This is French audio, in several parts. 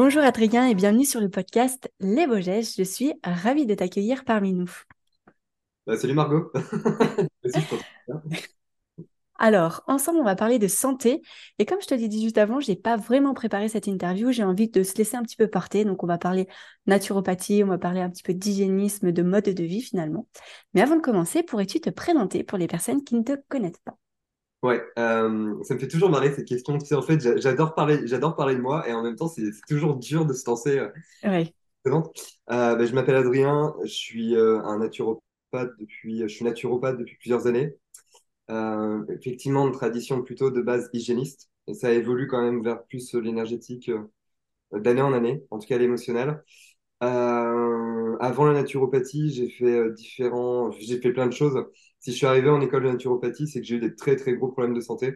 Bonjour Adrien et bienvenue sur le podcast Les Beaux Je suis ravie de t'accueillir parmi nous. Bah, salut Margot. Alors, ensemble, on va parler de santé. Et comme je te l'ai dit juste avant, je n'ai pas vraiment préparé cette interview. J'ai envie de se laisser un petit peu porter. Donc, on va parler naturopathie, on va parler un petit peu d'hygiénisme, de mode de vie finalement. Mais avant de commencer, pourrais-tu te présenter pour les personnes qui ne te connaissent pas? Ouais, euh, ça me fait toujours marrer cette question. Tu sais, en fait, j'adore parler, j'adore parler de moi et en même temps, c'est toujours dur de se lancer. Euh, ouais. Euh, bah, je m'appelle Adrien, je suis un naturopathe depuis, je suis naturopathe depuis plusieurs années. Euh, effectivement, une tradition plutôt de base hygiéniste. Et ça évolue quand même vers plus l'énergétique euh, d'année en année, en tout cas l'émotionnel. Euh, avant la naturopathie, j'ai fait euh, différents, j'ai fait plein de choses. Si je suis arrivé en école de naturopathie, c'est que j'ai eu des très très gros problèmes de santé.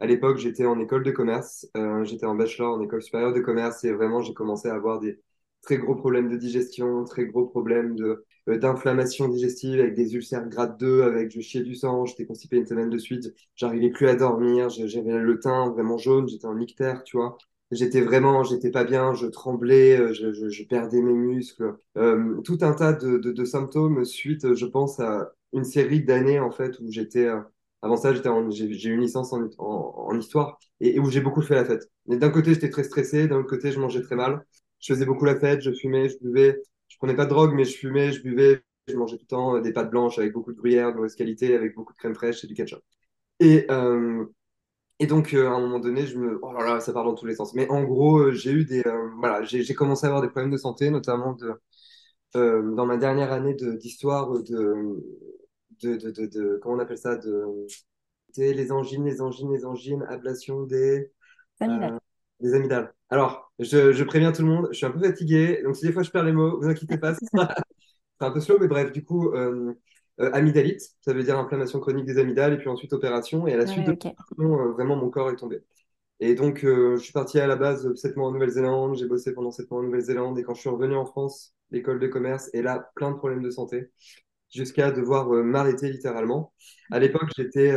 À l'époque, j'étais en école de commerce, euh, j'étais en bachelor en école supérieure de commerce et vraiment j'ai commencé à avoir des très gros problèmes de digestion, très gros problèmes de euh, d'inflammation digestive avec des ulcères grade 2, avec je chiais du sang, j'étais constipé une semaine de suite, j'arrivais plus à dormir, j'avais le teint vraiment jaune, j'étais en ictère, tu vois. J'étais vraiment, j'étais pas bien, je tremblais, euh, je, je, je perdais mes muscles, euh, tout un tas de, de, de, symptômes suite, je pense, à une série d'années en fait où j'étais, euh, avant ça, j'étais j'ai eu une licence en, en, en histoire et, où j'ai beaucoup fait la fête. Mais d'un côté, j'étais très stressé, d'un côté, je mangeais très mal, je faisais beaucoup la fête, je fumais, je buvais, je prenais pas de drogue, mais je fumais, je buvais, je mangeais tout le temps euh, des pâtes blanches avec beaucoup de gruyère, de mauvaise qualité, avec beaucoup de crème fraîche et du ketchup. Et, euh, et donc, euh, à un moment donné, je me. Oh là là, ça part dans tous les sens. Mais en gros, euh, j'ai eu des. Euh, voilà, j'ai commencé à avoir des problèmes de santé, notamment de, dans ma dernière année d'histoire de, de, de, de, de, Comment on appelle ça de, Les angines, les angines, les angines, ablation des. Amygdales. des amygdales. Alors, je, je, préviens tout le monde, je suis un peu fatigué, donc si des fois je perds les mots, vous inquiétez pas, c'est un peu slow, mais bref, du coup, euh, euh, amygdalite, ça veut dire inflammation chronique des amygdales, et puis ensuite opération, et à la suite de okay. euh, vraiment mon corps est tombé. Et donc, euh, je suis parti à la base 7 mois en Nouvelle-Zélande, j'ai bossé pendant 7 mois en Nouvelle-Zélande, et quand je suis revenu en France, l'école de commerce, et là, plein de problèmes de santé, jusqu'à devoir m'arrêter littéralement. À l'époque, j'étais,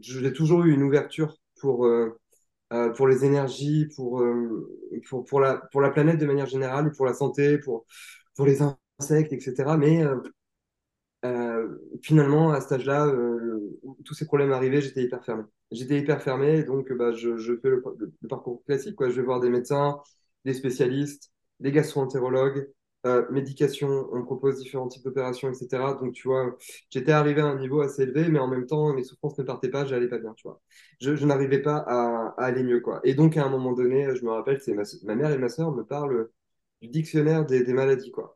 j'ai toujours eu une ouverture pour euh, pour les énergies, pour, euh, pour, pour, la, pour la planète de manière générale, pour la santé, pour, pour les insectes, etc. Mais euh, euh finalement, à cet âge-là, où tous ces problèmes arrivaient, j'étais hyper fermé. J'étais hyper fermé, donc bah, je, je fais le, parcours classique. Quoi. Je vais voir des médecins, des spécialistes, des gastro-entérologues, euh, médication, on propose différents types d'opérations, etc. Donc, tu vois, j'étais arrivé à un niveau assez élevé, mais en même temps, mes souffrances ne partaient pas, j'allais pas bien, tu vois. Je, je n'arrivais pas à, à, aller mieux, quoi. Et donc, à un moment donné, je me rappelle, c'est ma, ma, mère et ma sœur me parlent du dictionnaire des, des maladies, quoi.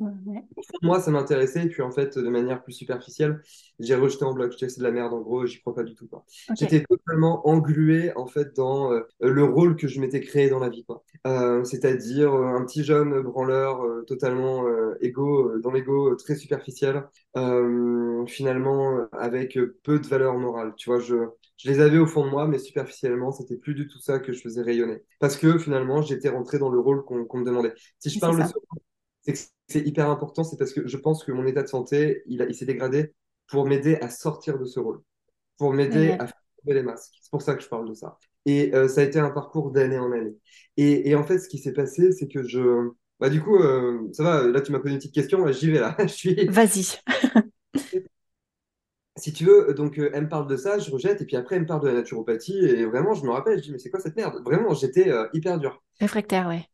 Ouais. Moi, ça m'intéressait, et puis en fait, de manière plus superficielle, j'ai rejeté en bloc. Je c'est de la merde, en gros, j'y crois pas du tout. Quoi. Okay. J'étais totalement englué en fait dans euh, le rôle que je m'étais créé dans la vie. Quoi. Euh, c'est-à-dire euh, un petit jeune branleur totalement égo, dans l'ego très superficiel, finalement avec peu de valeur morale. Tu vois, je, je les avais au fond de moi, mais superficiellement, c'était plus du tout ça que je faisais rayonner. Parce que finalement, j'étais rentré dans le rôle qu'on qu me demandait. Si je parle de ce c'est que c'est hyper important, c'est parce que je pense que mon état de santé, il, il s'est dégradé pour m'aider à sortir de ce rôle, pour m'aider à faire les masques. C'est pour ça que je parle de ça. Et euh, ça a été un parcours d'année en année. Et, et, en fait, ce qui s'est passé, c'est que je... Bah, du coup, euh, ça va, là, tu m'as posé une petite question, j'y vais là. je suis... Vas-y. si tu veux, donc euh, elle me parle de ça, je rejette, et puis après elle me parle de la naturopathie, et vraiment, je me rappelle, je dis, mais c'est quoi cette merde? Vraiment, j'étais euh, hyper dur. Réfractaire, ouais.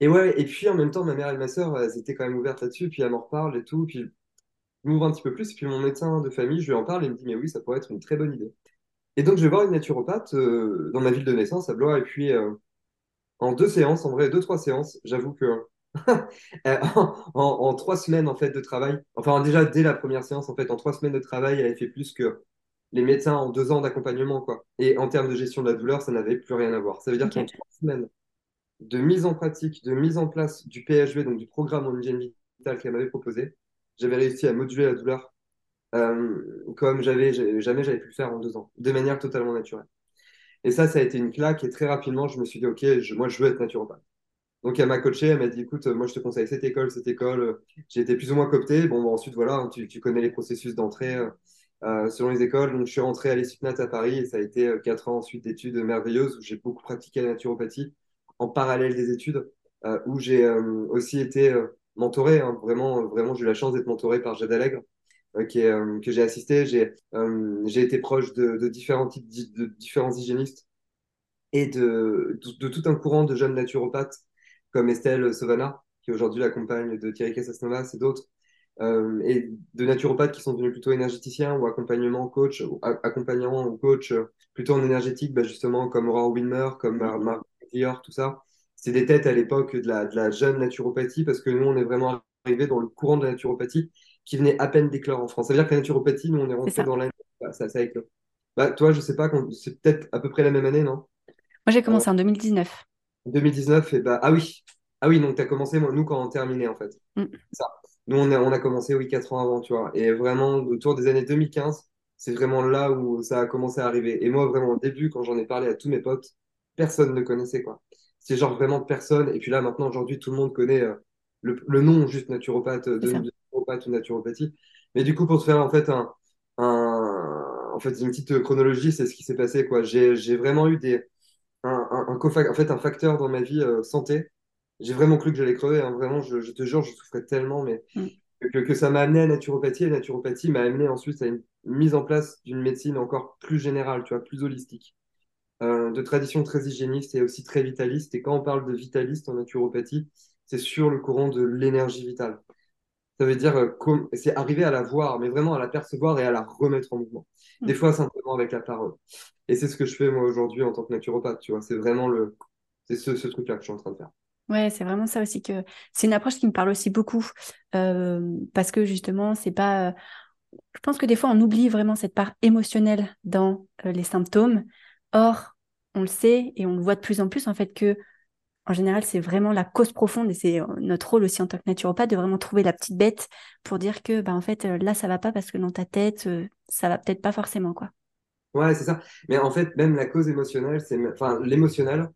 Et ouais, et puis en même temps, ma mère et ma sœur, elles étaient quand même ouvertes là-dessus, puis elles m'en reparlent et tout, puis je m'ouvre un petit peu plus, et puis mon médecin de famille, je lui en parle, et il me dit, mais oui, ça pourrait être une très bonne idée. Et donc, je vais voir une naturopathe euh, dans ma ville de naissance, à Blois, et puis euh, en deux séances, en vrai, deux, trois séances, j'avoue que en, en, trois semaines en fait de travail, enfin déjà dès la première séance, en fait, en trois semaines de travail, elle avait fait plus que les médecins en deux ans d'accompagnement, quoi. Et en termes de gestion de la douleur, ça n'avait plus rien à voir. Ça veut dire qu'en trois semaines de mise en pratique, de mise en place du PHV, donc du programme en hygiène vitale qu'elle m'avait proposé, j'avais réussi à moduler la douleur euh, comme j'avais jamais j'avais pu le faire en deux ans, de manière totalement naturelle. Et ça, ça a été une claque. Et très rapidement, je me suis dit, OK, moi, je veux être naturopathe. Donc, elle m'a coaché, elle m'a dit, écoute, moi, je te conseille cette école, cette école. J'ai été plus ou moins coopté. Bon, ensuite, voilà, hein, tu, tu, connais les processus d'entrée euh, euh, selon les écoles. Donc, je suis rentré à l'ESUPNAT à Paris et ça a été euh, quatre ans ensuite d'études merveilleuses où j'ai beaucoup pratiqué la naturopathie en parallèle des études, où j'ai aussi été mentoré. Hein, vraiment, vraiment, j'ai eu la chance d'être mentoré par Jade Allègre. Qui est, que j'ai assisté. J'ai j'ai été proche de, de différents types de différents hygiénistes et de, de, tout un courant de jeunes naturopathes comme Estelle Savana, qui aujourd'hui la compagne de Thierry Casasnovas et d'autres, euh, et de naturopathes qui sont devenus plutôt énergéticiens ou accompagnement coach, ou accompagnant ou coach plutôt en énergétique, bah justement comme Aurore Wilmer, comme Mar tout ça. C'est des têtes à l'époque de la, de la jeune naturopathie parce que nous, on est vraiment arrivé dans le courant de la naturopathie qui venait à peine d'éclore en France. Ça veut dire que la naturopathie, nous, on est rentré dans l'année, ça, ça éclore. Bah, toi, je sais pas, c'est peut-être à peu près la même année, non? Moi, j'ai commencé en 2019. 2019, et bah, ah oui, ah oui, donc tu as commencé, nous, quand on terminait, en fait. Mm. Ça. Nous, on a, on a commencé, oui, 4 ans avant, tu vois. Et vraiment, autour des années 2015, c'est vraiment là où ça a commencé à arriver. Et moi, vraiment, au début, quand j'en ai parlé à tous mes potes, personne ne connaissait, quoi. C'est genre vraiment personne. Et puis là, maintenant, aujourd'hui, tout le monde connaît euh, le, nom juste naturopathe, de, naturopathe ou naturopathie. Mais du coup, pour te faire, en fait, un, un en fait, une petite chronologie, c'est ce qui s'est passé, quoi. J'ai vraiment eu des, un, un, en fait, un facteur dans ma vie euh, santé. J'ai vraiment cru que j'allais crever. Hein. Vraiment, je, te jure, je souffrais tellement, mais mm. que, que, ça m'a amené à la naturopathie. Et la naturopathie m'a amené ensuite à une mise en place d'une médecine encore plus générale, tu vois, plus holistique, euh, de tradition très hygiéniste et aussi très vitaliste. Et quand on parle de vitaliste en naturopathie, c'est sur le courant de l'énergie vitale. Ça veut dire, euh, c'est arriver à la voir, mais vraiment à la percevoir et à la remettre en mouvement. Des mm. fois, simplement avec la parole. Et c'est ce que je fais moi aujourd'hui en tant que naturopathe, tu vois. C'est vraiment le, c'est ce, ce truc-là que je suis en train de faire. Ouais, c'est vraiment ça aussi que c'est une approche qui me parle aussi beaucoup euh, parce que justement, c'est pas. Je pense que des fois, on oublie vraiment cette part émotionnelle dans euh, les symptômes. Or, on le sait et on le voit de plus en plus en fait que en général, c'est vraiment la cause profonde et c'est euh, notre rôle aussi en tant que naturopathe de vraiment trouver la petite bête pour dire que bah, en fait euh, là ça va pas parce que dans ta tête euh, ça va peut-être pas forcément quoi. Ouais, c'est ça. Mais en fait, même la cause émotionnelle, c'est enfin l'émotionnel,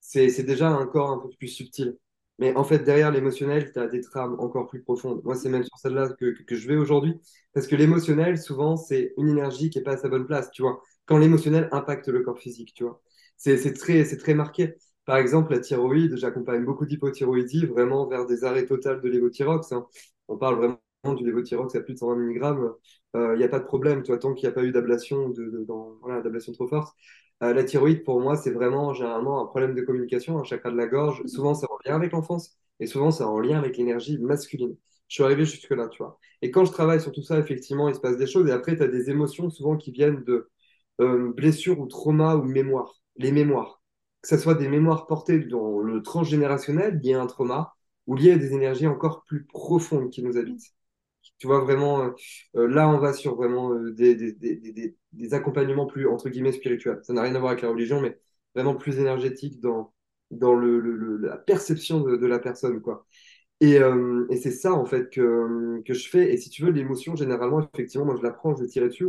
c'est déjà un corps un peu plus subtil. Mais en fait, derrière l'émotionnel, tu as des trames encore plus profondes. Moi, c'est même sur celle-là que, que, je vais aujourd'hui. Parce que l'émotionnel, souvent, c'est une énergie qui n'est pas à sa bonne place, tu vois. Quand l'émotionnel impacte le corps physique, tu vois. C'est très, très marqué. Par exemple, la thyroïde, j'accompagne beaucoup d'hypothyroïdie vraiment vers des arrêts totaux de l'évothyrox. Hein. On parle vraiment du lévothyrox à plus de 120 mg. Il n'y a pas de problème, toi, tant qu'il n'y a pas eu d'ablation de, voilà, d'ablation trop forte. Euh, la thyroïde, pour moi, c'est vraiment généralement un problème de communication, un chakra de la gorge. Souvent, c'est en lien avec l'enfance et souvent, c'est en lien avec l'énergie masculine. Je suis arrivé jusque-là, tu vois. Et quand je travaille sur tout ça, effectivement, il se passe des choses. Et après, tu as des émotions souvent qui viennent de euh, blessures ou traumas ou mémoires. Les mémoires que ce soit des mémoires portées dans le transgénérationnel liées à un trauma ou liées à des énergies encore plus profondes qui nous habitent. Tu vois, vraiment, euh, euh, là, on va sur vraiment des, accompagnements plus, entre guillemets, spirituels. Ça n'a rien à voir avec la religion, mais vraiment plus énergétique dans, dans le, la perception de, la personne, quoi. Et, c'est ça, en fait, que, que je fais. Et si tu veux, l'émotion, généralement, effectivement, moi, je l'apprends, je vais tirer dessus,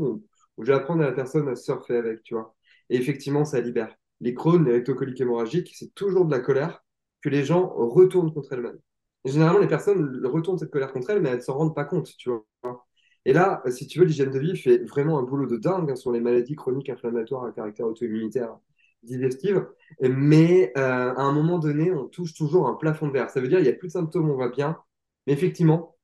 ou je vais apprendre à la personne à surfer avec, tu vois. Et effectivement, ça libère les Crohn, les rectocoliques hémorragiques, c'est toujours de la colère que les gens retournent contre elles-mêmes. généralement, les personnes retournent cette colère contre elles, mais elles ne s'en rendent pas compte, tu vois. Et là, si tu veux, l'hygiène de vie fait vraiment un boulot de dingue hein, sur les maladies chroniques inflammatoires à caractère auto-immunitaire digestive. Mais euh, à un moment donné, on touche toujours un plafond de verre. Ça veut dire qu'il n'y a plus de symptômes, on va bien. Mais effectivement,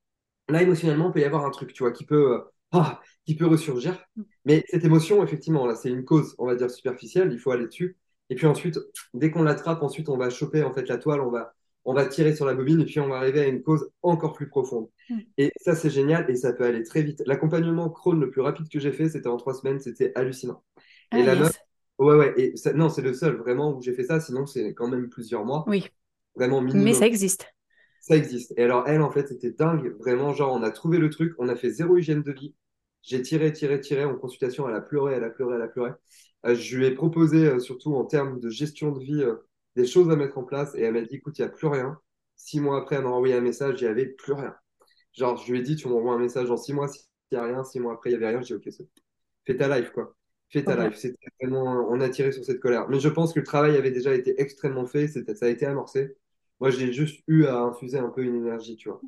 là, émotionnellement, il peut y avoir un truc, tu vois, qui peut, euh, ah, qui peut ressurgir. Mais cette émotion, effectivement, là, c'est une cause, on va dire, superficielle. Il faut aller dessus. Et puis ensuite, dès qu'on l'attrape, ensuite, on va choper en fait la toile, on va, on va tirer sur la bobine et puis on va arriver à une cause encore plus profonde. Mm. Et ça, c'est génial et ça peut aller très vite. L'accompagnement Crohn le plus rapide que j'ai fait, c'était en trois semaines, c'était hallucinant. et ah, la meuf, ouais, ouais, et non, c'est le seul vraiment où j'ai fait ça, sinon c'est quand même plusieurs mois. Oui. Vraiment minimum. Mais ça existe. Ça existe. Et alors, elle, en fait, c'était dingue. Vraiment, genre, on a trouvé le truc, on a fait zéro hygiène de vie. J'ai tiré, tiré, tiré en consultation. Elle a pleuré, elle a pleuré, elle a pleuré. Euh, je lui ai proposé, euh, surtout en termes de gestion de vie, euh, des choses à mettre en place. Et elle m'a dit, écoute, il n'y a plus rien. Six mois après, elle m'a envoyé un message, il n'y avait plus rien. Genre, je lui ai dit, tu m'envoies un message dans six mois, s'il n'y a rien. Six mois après, il n'y avait rien. Je dis, ok, fais ta life, quoi. Fais ta life. C'était vraiment, on a tiré sur cette colère. Mais je pense que le travail avait déjà été extrêmement fait. Ça a été amorcé. Moi, j'ai juste eu à infuser un peu une énergie, tu vois.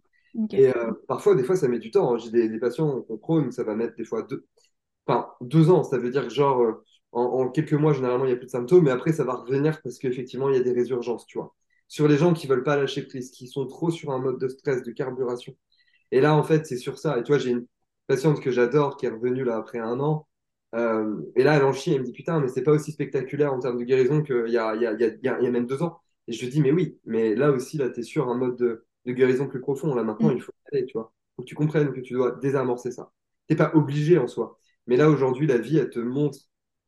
Et euh, parfois, des fois, ça met du temps. Hein. J'ai des, patients en Crohn, ça va mettre des fois deux, enfin, deux ans. Ça veut dire que, genre, euh, en, quelques mois, généralement, il n'y a plus de symptômes, mais après, ça va revenir parce qu'effectivement, il y a des résurgences, tu vois. Sur les gens qui veulent pas lâcher prise, qui sont trop sur un mode de stress, de carburation. Et là, en fait, c'est sur ça. Et tu vois, j'ai une patiente que j'adore qui est revenue là après un an. Euh, et là, elle en chie, elle me dit Putain, mais c'est pas aussi spectaculaire en termes de guérison qu'il y a, y, a, y, a, il y a même deux ans. Et je lui dis Mais oui, mais là aussi, là, tu es sur un mode de de guérison plus profond. Là, maintenant, mm. il faut aller, tu vois. Faut que tu comprennes que tu dois désamorcer ça. Tu n'es pas obligé en soi. Mais là, aujourd'hui, la vie, elle te montre,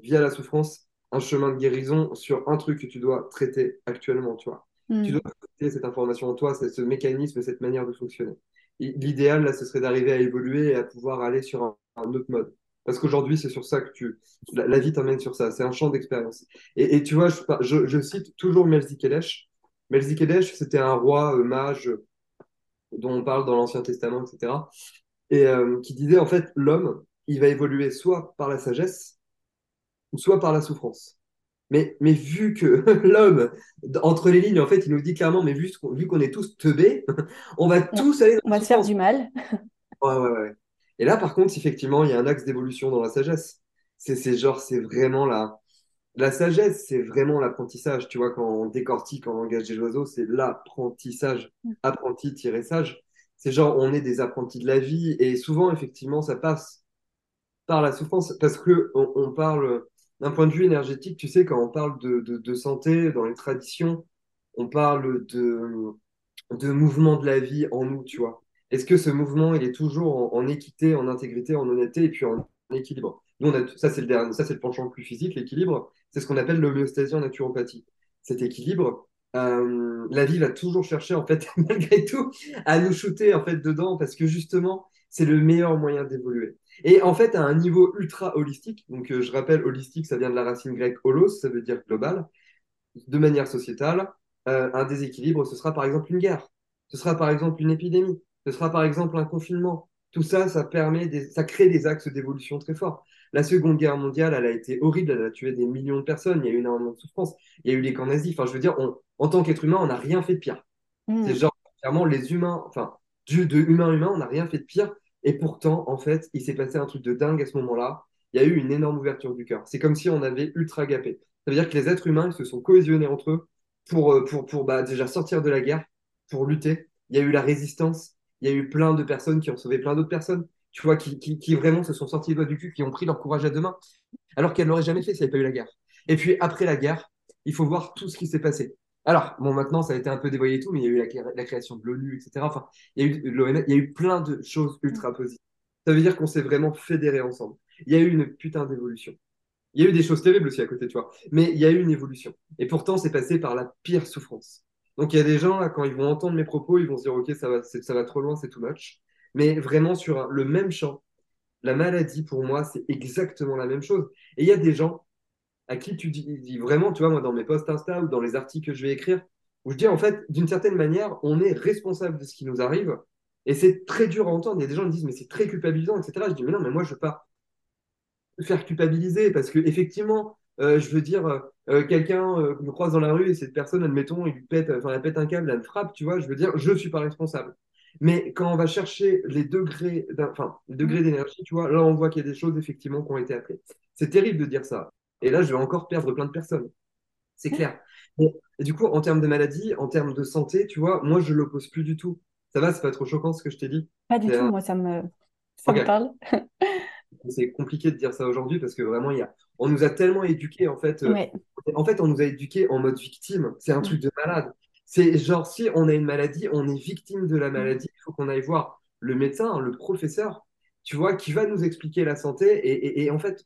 via la souffrance, un chemin de guérison sur un truc que tu dois traiter actuellement, tu vois. Mm. Tu dois traiter cette information en toi, ce mécanisme, cette manière de fonctionner. L'idéal, là, ce serait d'arriver à évoluer et à pouvoir aller sur un, autre mode. Parce qu'aujourd'hui, c'est sur ça que tu. La, vie t'emmène sur ça. C'est un champ d'expérience. Et, tu vois, je, je, cite toujours Melzi Kelesh. Melzi Kelesh, c'était un roi euh, mage dont on parle dans l'Ancien Testament, etc. Et euh, qui disait en fait l'homme, il va évoluer soit par la sagesse, ou soit par la souffrance. Mais, mais vu que l'homme, entre les lignes, en fait, il nous dit clairement, mais vu, vu qu'on est tous teubés, on va tous aller. on va se faire du mal. ouais, ouais, ouais. Et là, par contre, effectivement, il y a un axe d'évolution dans la sagesse. C'est genre, c'est vraiment la, la sagesse, c'est vraiment l'apprentissage. Tu vois, quand on décortique en langage des oiseaux, c'est l'apprentissage. Mm. Apprenti-sage. C'est genre, on est des apprentis de la vie. Et souvent, effectivement, ça passe par la souffrance. Parce que on, parle d'un point de vue énergétique, tu sais, quand on parle de, santé dans les traditions, on parle de, de mouvement de la vie en nous, tu vois. Est-ce que ce mouvement, il est toujours en équité, en intégrité, en honnêteté et puis en équilibre? Ça, c'est le dernier, ça, c'est le penchant plus physique, l'équilibre. C'est ce qu'on appelle l'homéostasie en naturopathie. Cet équilibre, euh, la vie va toujours chercher, en fait, malgré tout, à nous shooter, en fait, dedans, parce que justement, c'est le meilleur moyen d'évoluer. Et en fait, à un niveau ultra holistique, donc euh, je rappelle, holistique, ça vient de la racine grecque holos, ça veut dire global, de manière sociétale, euh, un déséquilibre, ce sera par exemple une guerre, ce sera par exemple une épidémie, ce sera par exemple un confinement. Tout ça, ça permet, des, ça crée des axes d'évolution très forts. La Seconde Guerre mondiale, elle a été horrible, elle a tué des millions de personnes, il y a eu énormément de souffrance, il y a eu les camps nazis. Enfin, je veux dire, en tant qu'être humain, on n'a rien fait de pire. Hmm. C'est genre, clairement, les humains, enfin, du, de humain humain, on n'a rien fait de pire. Et pourtant, en fait, il s'est passé un truc de dingue à ce moment-là. Il y a eu une énorme ouverture du cœur. C'est comme si on avait ultra gapé. Ça veut dire que les êtres humains ils se sont cohésionnés entre eux pour, euh, pour, pour bah, déjà sortir de la guerre, pour lutter. Il y a eu la résistance. Il y a eu plein de personnes qui ont sauvé plein d'autres personnes tu vois, qui, qui, vraiment se sont sortis les doigts du cul, qui ont pris leur courage à deux mains, alors qu'elles ne l'auraient jamais fait s'il n'y avait pas eu la guerre. Et puis après la guerre, il faut voir tout ce qui s'est passé. Alors, bon, maintenant, ça a été un peu dévoyé et tout, mais il y a eu la, création de l'ONU, etc. Enfin, il y, a eu, il y a eu plein de choses ultra positives. Ça veut dire qu'on s'est vraiment fédérés ensemble. Il y a eu une putain d'évolution. Il y a eu des choses terribles aussi à côté de toi, mais il y a eu une évolution. Et pourtant, c'est passé par la pire souffrance. Donc, il y a des gens, là, quand ils vont entendre mes propos, ils vont se dire, OK, ça va, ça va trop loin, c'est too much mais vraiment sur le même champ. La maladie, pour moi, c'est exactement la même chose. Et il y a des gens à qui tu dis, vraiment, tu vois, moi, dans mes posts Insta ou dans les articles que je vais écrire, où je dis, en fait, d'une certaine manière, on est responsable de ce qui nous arrive. Et c'est très dur à entendre. Il y a des gens qui disent, mais c'est très culpabilisant, etc. Je dis, mais non, mais moi, je ne veux pas faire culpabiliser parce que effectivement, je veux dire, euh, euh, quelqu'un me croise dans la rue et cette personne, admettons, il lui pète, enfin, elle pète un câble, elle me frappe, tu vois, je veux dire, je ne suis pas responsable. Mais quand on va chercher les degrés, enfin, degrés d'énergie, tu vois, là, on voit qu'il y a des choses effectivement qui ont été appelées. C'est terrible de dire ça. Et là, je vais encore perdre plein de personnes. C'est clair. Et, du coup, en termes de maladie, en termes de santé, tu vois, moi, je l'oppose plus du tout. Ça va, c'est pas trop choquant ce que je t'ai dit Pas du tout, moi, ça me, ça me parle. c'est compliqué de dire ça aujourd'hui parce que vraiment, il y a... on nous a tellement éduqués, en fait. Euh, en fait, on nous a éduqués en mode victime. C'est un truc de malade. C'est genre, si on a une maladie, on est victime de la mm. maladie, il faut qu'on aille voir le médecin, le professeur, tu vois, qui va nous expliquer la santé. Et, en fait,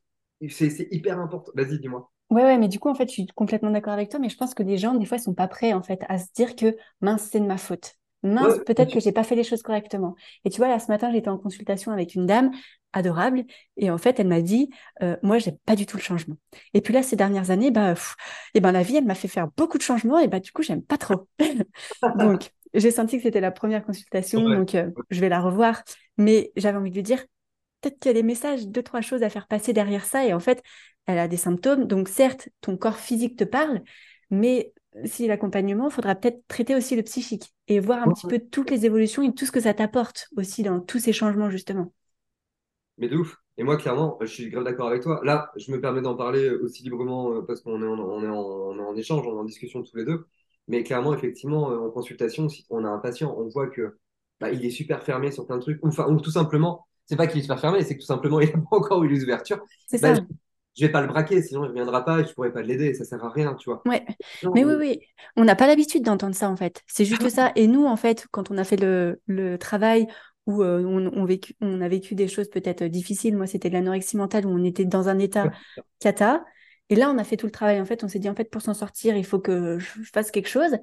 c'est hyper important. Vas-y, dis-moi. Ouais, ouais, mais du coup, en fait, je suis complètement d'accord avec toi, mais je pense que les gens, des fois, ils sont pas prêts, en fait, à se dire que, mince, c'est de ma faute. Mince, peut-être que j'ai pas fait les choses correctement. Et tu vois, là, ce matin, j'étais en consultation avec une dame adorable, et en fait, elle m'a dit, euh, moi, j'ai pas du tout le changement. Et puis là, ces dernières années, bah, et eh ben, la vie, elle m'a fait faire beaucoup de changements, et bah, du coup, j'aime pas trop. donc, j'ai senti que c'était la première consultation, donc euh, je vais la revoir. Mais j'avais envie de lui dire, peut-être qu'il y a des messages, deux, trois choses à faire passer derrière ça, et en fait, elle a des symptômes. Donc, certes, ton corps physique te parle, mais si l'accompagnement, il faudra peut-être traiter aussi le psychique et voir un petit peu toutes les évolutions et tout ce que ça t'apporte aussi dans tous ces changements, justement. Mais de ouf. Et moi, clairement, je suis grave d'accord avec toi. Là, je me permets d'en parler aussi librement euh, parce qu'on est, en, on est, en, échange, on est en discussion tous les deux. Mais clairement, effectivement, euh, en consultation, si on a un patient, on voit que bah, il est super fermé sur plein de trucs. Enfin, ou tout simplement, c'est pas qu'il est super fermé, c'est que tout simplement, il n'a pas encore eu les ouvertures. C'est bah, ça je vais pas le braquer, sinon il ne reviendra pas et je pourrais pas l'aider, ça sert à rien, tu vois. Ouais. mais oui, oui, on n'a pas l'habitude d'entendre ça en fait. C'est juste ça. Et nous, en fait, quand on a fait le, le travail où euh, on, vécu, on a vécu des choses peut-être difficiles, moi c'était de l'anorexie mentale où on était dans un état cata. Et là, on a fait tout le travail. En fait, on s'est dit en fait pour s'en sortir, il faut que je fasse quelque chose.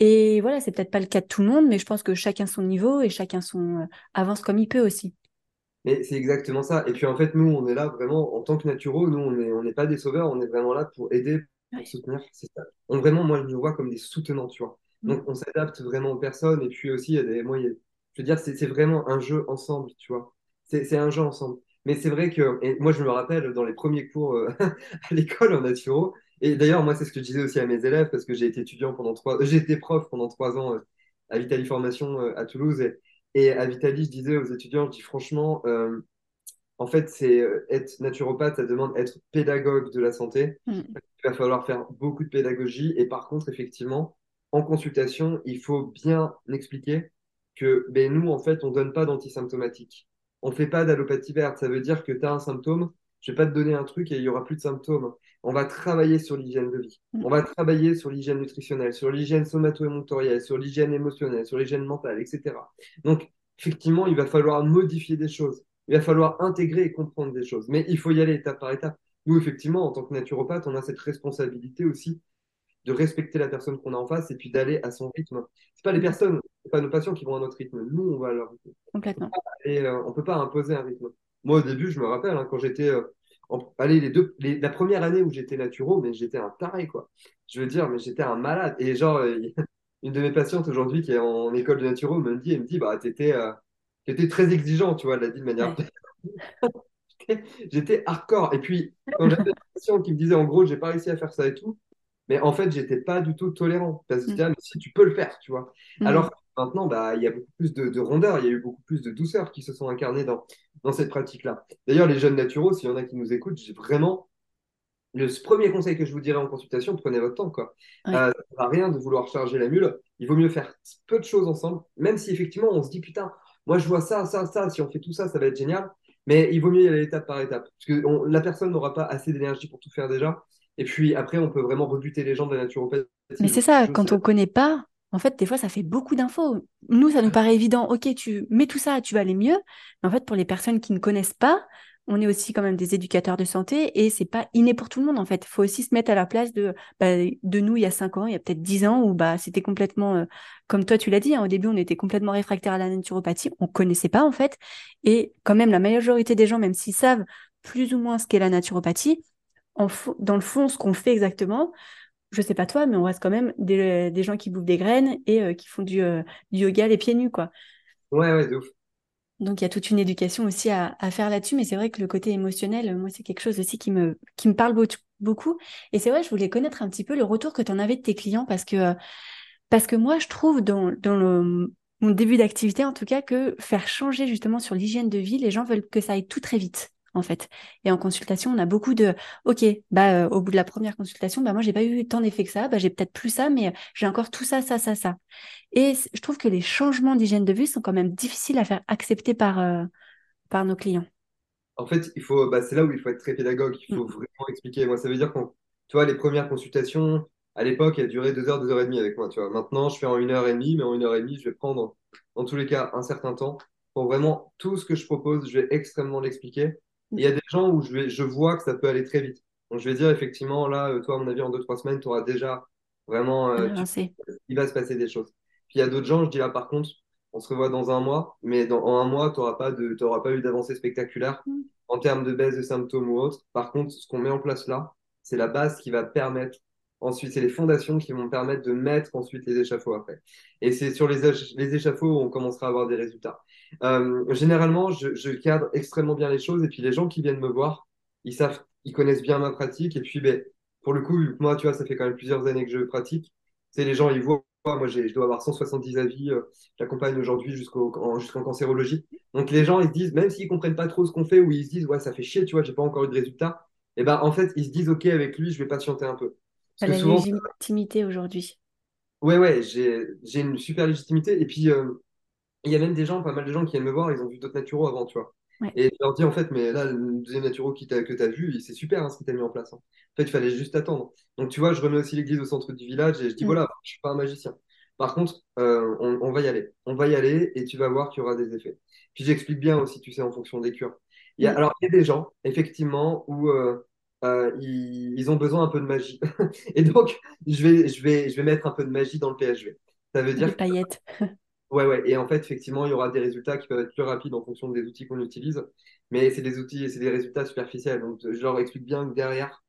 Et voilà, c'est peut-être pas le cas de tout le monde, mais je pense que chacun son niveau et chacun son euh, avance comme il peut aussi. Mais c'est exactement ça. Et puis en fait, nous, on est là vraiment en tant que naturaux. Nous, on n'est on pas des sauveurs, on est vraiment là pour aider, pour soutenir. C'est ça. On, vraiment, moi, je nous vois comme des soutenants, tu vois. Mm. Donc, on s'adapte vraiment aux personnes. Et puis aussi, il y a des, moi, je veux dire, c'est vraiment un jeu ensemble, tu vois. C'est un jeu ensemble. Mais c'est vrai que, et moi, je me rappelle dans les premiers cours euh, à l'école en naturaux. Et d'ailleurs, moi, c'est ce que je disais aussi à mes élèves parce que j'ai été étudiant pendant trois, j'ai été prof pendant trois ans euh, à Vitali Formation euh, à Toulouse. Et, et à Vitali, je disais aux étudiants, je dis franchement, euh, en fait, c'est euh, être naturopathe, ça demande être pédagogue de la santé. Mm. Il va falloir faire beaucoup de pédagogie. Et par contre, effectivement, en consultation, il faut bien expliquer que ben, nous, en fait, on ne donne pas d'antisymptomatique. On ne fait pas d'allopathie verte. Ça veut dire que tu as un symptôme, je ne vais pas te donner un truc et il n'y aura plus de symptômes. On va travailler sur l'hygiène de vie. Mm. On va travailler sur l'hygiène nutritionnelle, sur l'hygiène somato-émonctorielle, sur l'hygiène émotionnelle, sur l'hygiène mentale, etc. Donc, effectivement, il va falloir modifier des choses. Il va falloir intégrer et comprendre des choses. Mais il faut y aller étape par étape. Nous, effectivement, en tant que naturopathe, on a cette responsabilité aussi de respecter la personne qu'on a en face et puis d'aller à son rythme. Ce pas les personnes, ce pas nos patients qui vont à notre rythme. Nous, on va à leur rythme. Complètement. Et euh, on ne peut pas imposer un rythme. Moi, au début, je me rappelle, hein, quand j'étais. Euh, allez, les deux, la première année où j'étais naturo, mais j'étais un taré, quoi. Je veux dire, mais j'étais un malade. Et genre, euh, une de mes patientes aujourd'hui qui est en école de naturo me dit, elle me dit, bah, t'étais, euh, étais très exigeant, tu vois, elle l'a dit de manière. j'étais hardcore. Et puis, quand j'avais des patients qui me disaient, en gros, j'ai pas réussi à faire ça et tout, mais en fait, j'étais pas du tout tolérant. Parce que je mm. ah, mais si tu peux le faire, tu vois. Mm. Alors maintenant, bah, il y a beaucoup plus de, rondeur, il y a eu beaucoup plus de douceur qui se sont incarnées dans, dans cette pratique-là. D'ailleurs, les jeunes naturaux, s'il y en a qui nous écoutent, j'ai vraiment le premier conseil que je vous dirais en consultation, prenez votre temps. Quoi. Euh, ça ne sert à rien de vouloir charger la mule. Il vaut mieux faire peu de choses ensemble, même si effectivement on se dit putain, moi je vois ça, ça, ça, si on fait tout ça, ça va être génial. Mais il vaut mieux y aller étape par étape. Parce que la personne n'aura pas assez d'énergie pour tout faire déjà. Et puis après, on peut vraiment rebuter les gens de la naturopathie. Mais c'est ça, quand on ne connaît pas, en fait, des fois, ça fait beaucoup d'infos. Nous, ça nous paraît évident. Ok, tu mets tout ça, tu vas aller mieux. Mais en fait, pour les personnes qui ne connaissent pas, on est aussi quand même des éducateurs de santé et c'est pas inné pour tout le monde en fait. Il faut aussi se mettre à la place de, bah, de nous il y a cinq ans, il y a peut-être dix ans où bah, c'était complètement, euh, comme toi tu l'as dit, hein, au début on était complètement réfractaire à la naturopathie, on connaissait pas en fait. Et quand même la majorité des gens, même s'ils savent plus ou moins ce qu'est la naturopathie, en dans le fond ce qu'on fait exactement, je sais pas toi, mais on reste quand même des, des gens qui bouffent des graines et euh, qui font du, euh, du, yoga les pieds nus quoi. Ouais, ouais, de ouf. Donc il y a toute une éducation aussi à, faire là-dessus, mais c'est vrai que le côté émotionnel, moi, c'est quelque chose aussi qui me, qui me parle beaucoup. Et c'est vrai, je voulais connaître un petit peu le retour que tu en avais de tes clients parce que, parce que moi, je trouve dans, dans le, mon début d'activité, en tout cas, que faire changer justement sur l'hygiène de vie, les gens veulent que ça aille tout très vite en fait. Et en consultation, on a beaucoup de OK, bah euh, au bout de la première consultation, bah moi j'ai pas eu tant d'effet que ça, bah j'ai peut-être plus ça mais j'ai encore tout ça ça ça ça. Et je trouve que les changements d'hygiène de vie sont quand même difficiles à faire accepter par euh, par nos clients. En fait, il faut bah, c'est là où il faut être très pédagogue, il faut mm. vraiment expliquer. Moi, ça veut dire qu'on tu vois les premières consultations à l'époque, elles duraient deux heures, deux heures et demie avec moi, tu vois. Maintenant, je fais en une heure et demie, mais en une heure et demie, je vais prendre dans tous les cas un certain temps pour vraiment tout ce que je propose, je vais extrêmement l'expliquer il y a des gens où je, vais, je vois que ça peut aller très vite. Donc, je vais dire, effectivement, là, euh, toi, à mon avis, en deux, trois semaines, tu auras déjà vraiment. Euh, il va se passer des choses. Puis il y a d'autres gens, je dis là, par contre, on se revoit dans un mois, mais dans, en un mois, tu n'auras pas, de, pas eu d'avancée spectaculaire Mm. en termes de baisse de symptômes ou autre. Par contre, ce qu'on met en place là, c'est la base qui va permettre, ensuite, c'est les fondations qui vont permettre de mettre ensuite les échafauds après. Et c'est sur les, les échafauds où on commencera à avoir des résultats. Euh, généralement, je, je cadre extrêmement bien les choses, et puis les gens qui viennent me voir, ils savent, ils connaissent bien ma pratique, et puis ben, pour le coup, moi, tu vois, ça fait quand même plusieurs années que je pratique. C'est les gens, ils voient, moi, je dois avoir 170 avis. euh, J'accompagne aujourd'hui jusqu'en cancérologie. Donc, les gens, ils se disent, même s'ils comprennent pas trop ce qu'on fait, ou ils se disent, ouais, ça fait chier, tu vois, j'ai pas encore eu de résultat. Et ben, en fait, ils se disent, OK, avec lui, je vais patienter un peu. Parce La que souvent, légitimité aujourd'hui. ouais, ouais, j'ai, j'ai une super légitimité. Et puis, euh, il y a même des gens, pas mal de gens qui viennent me voir, ils ont vu d'autres naturaux avant, tu vois. Ouais. Et je leur dis, en fait, mais là, le deuxième naturo qui que tu as vu, c'est super hein, ce qu'il t'a mis en place. hein. En fait, il fallait juste attendre. Donc, tu vois, je remets aussi l'église au centre du village et je dis, Mm. voilà, je suis pas un magicien. Par contre, euh, on, on va y aller. On va y aller et tu vas voir qu'il y aura des effets. Puis j'explique bien aussi, tu sais, en fonction des cures. Il y a, Mm. alors, il y a des gens, effectivement, où euh, euh, ils, ils ont besoin un peu de magie. Et donc, je vais, je vais, je vais mettre un peu de magie dans le PHV. Ça veut Des dire paillettes. Ouais, ouais. Et en fait, effectivement, il y aura des résultats qui peuvent être plus rapides en fonction des outils qu'on utilise. Mais c'est des outils, c'est des résultats superficiels. Donc, je leur explique bien que derrière,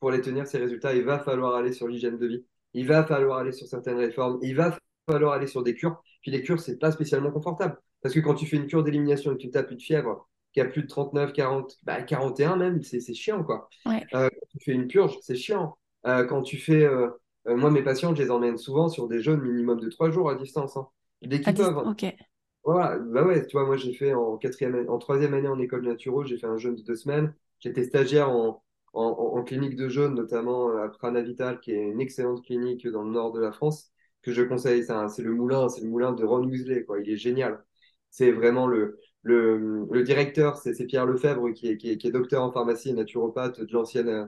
pour les tenir, ces résultats, il va falloir aller sur l'hygiène de vie. Il va falloir aller sur certaines réformes. Il va falloir aller sur des cures. Puis les cures, c'est pas spécialement confortable. Parce que quand tu fais une cure d'élimination et que tu tapes une fièvre qui a plus de 39, 40, bah 41 même, c'est c'est chiant, quoi. Ouais. Euh, quand tu fais une purge, c'est chiant. Euh, quand tu fais... euh, moi, mes patients, je les emmène souvent sur des jeûnes minimum de 3 jours à distance. hein. Dès qu'ils peuvent. Ok. Voilà, bah ouais, tu vois, moi j'ai fait en quatrième, en troisième année en école naturo, j'ai fait un jeûne de deux semaines. J'étais stagiaire en, en, clinique de jeûne, notamment euh, à Pranavital, qui est une excellente clinique dans le nord de la France, que je conseille. C'est le moulin, c'est le moulin de Ron Weasley, quoi. Il est génial. C'est vraiment le, le, le directeur, c'est Pierre Lefebvre, qui est, qui est, qui est docteur en pharmacie et naturopathe de l'ancienne. euh,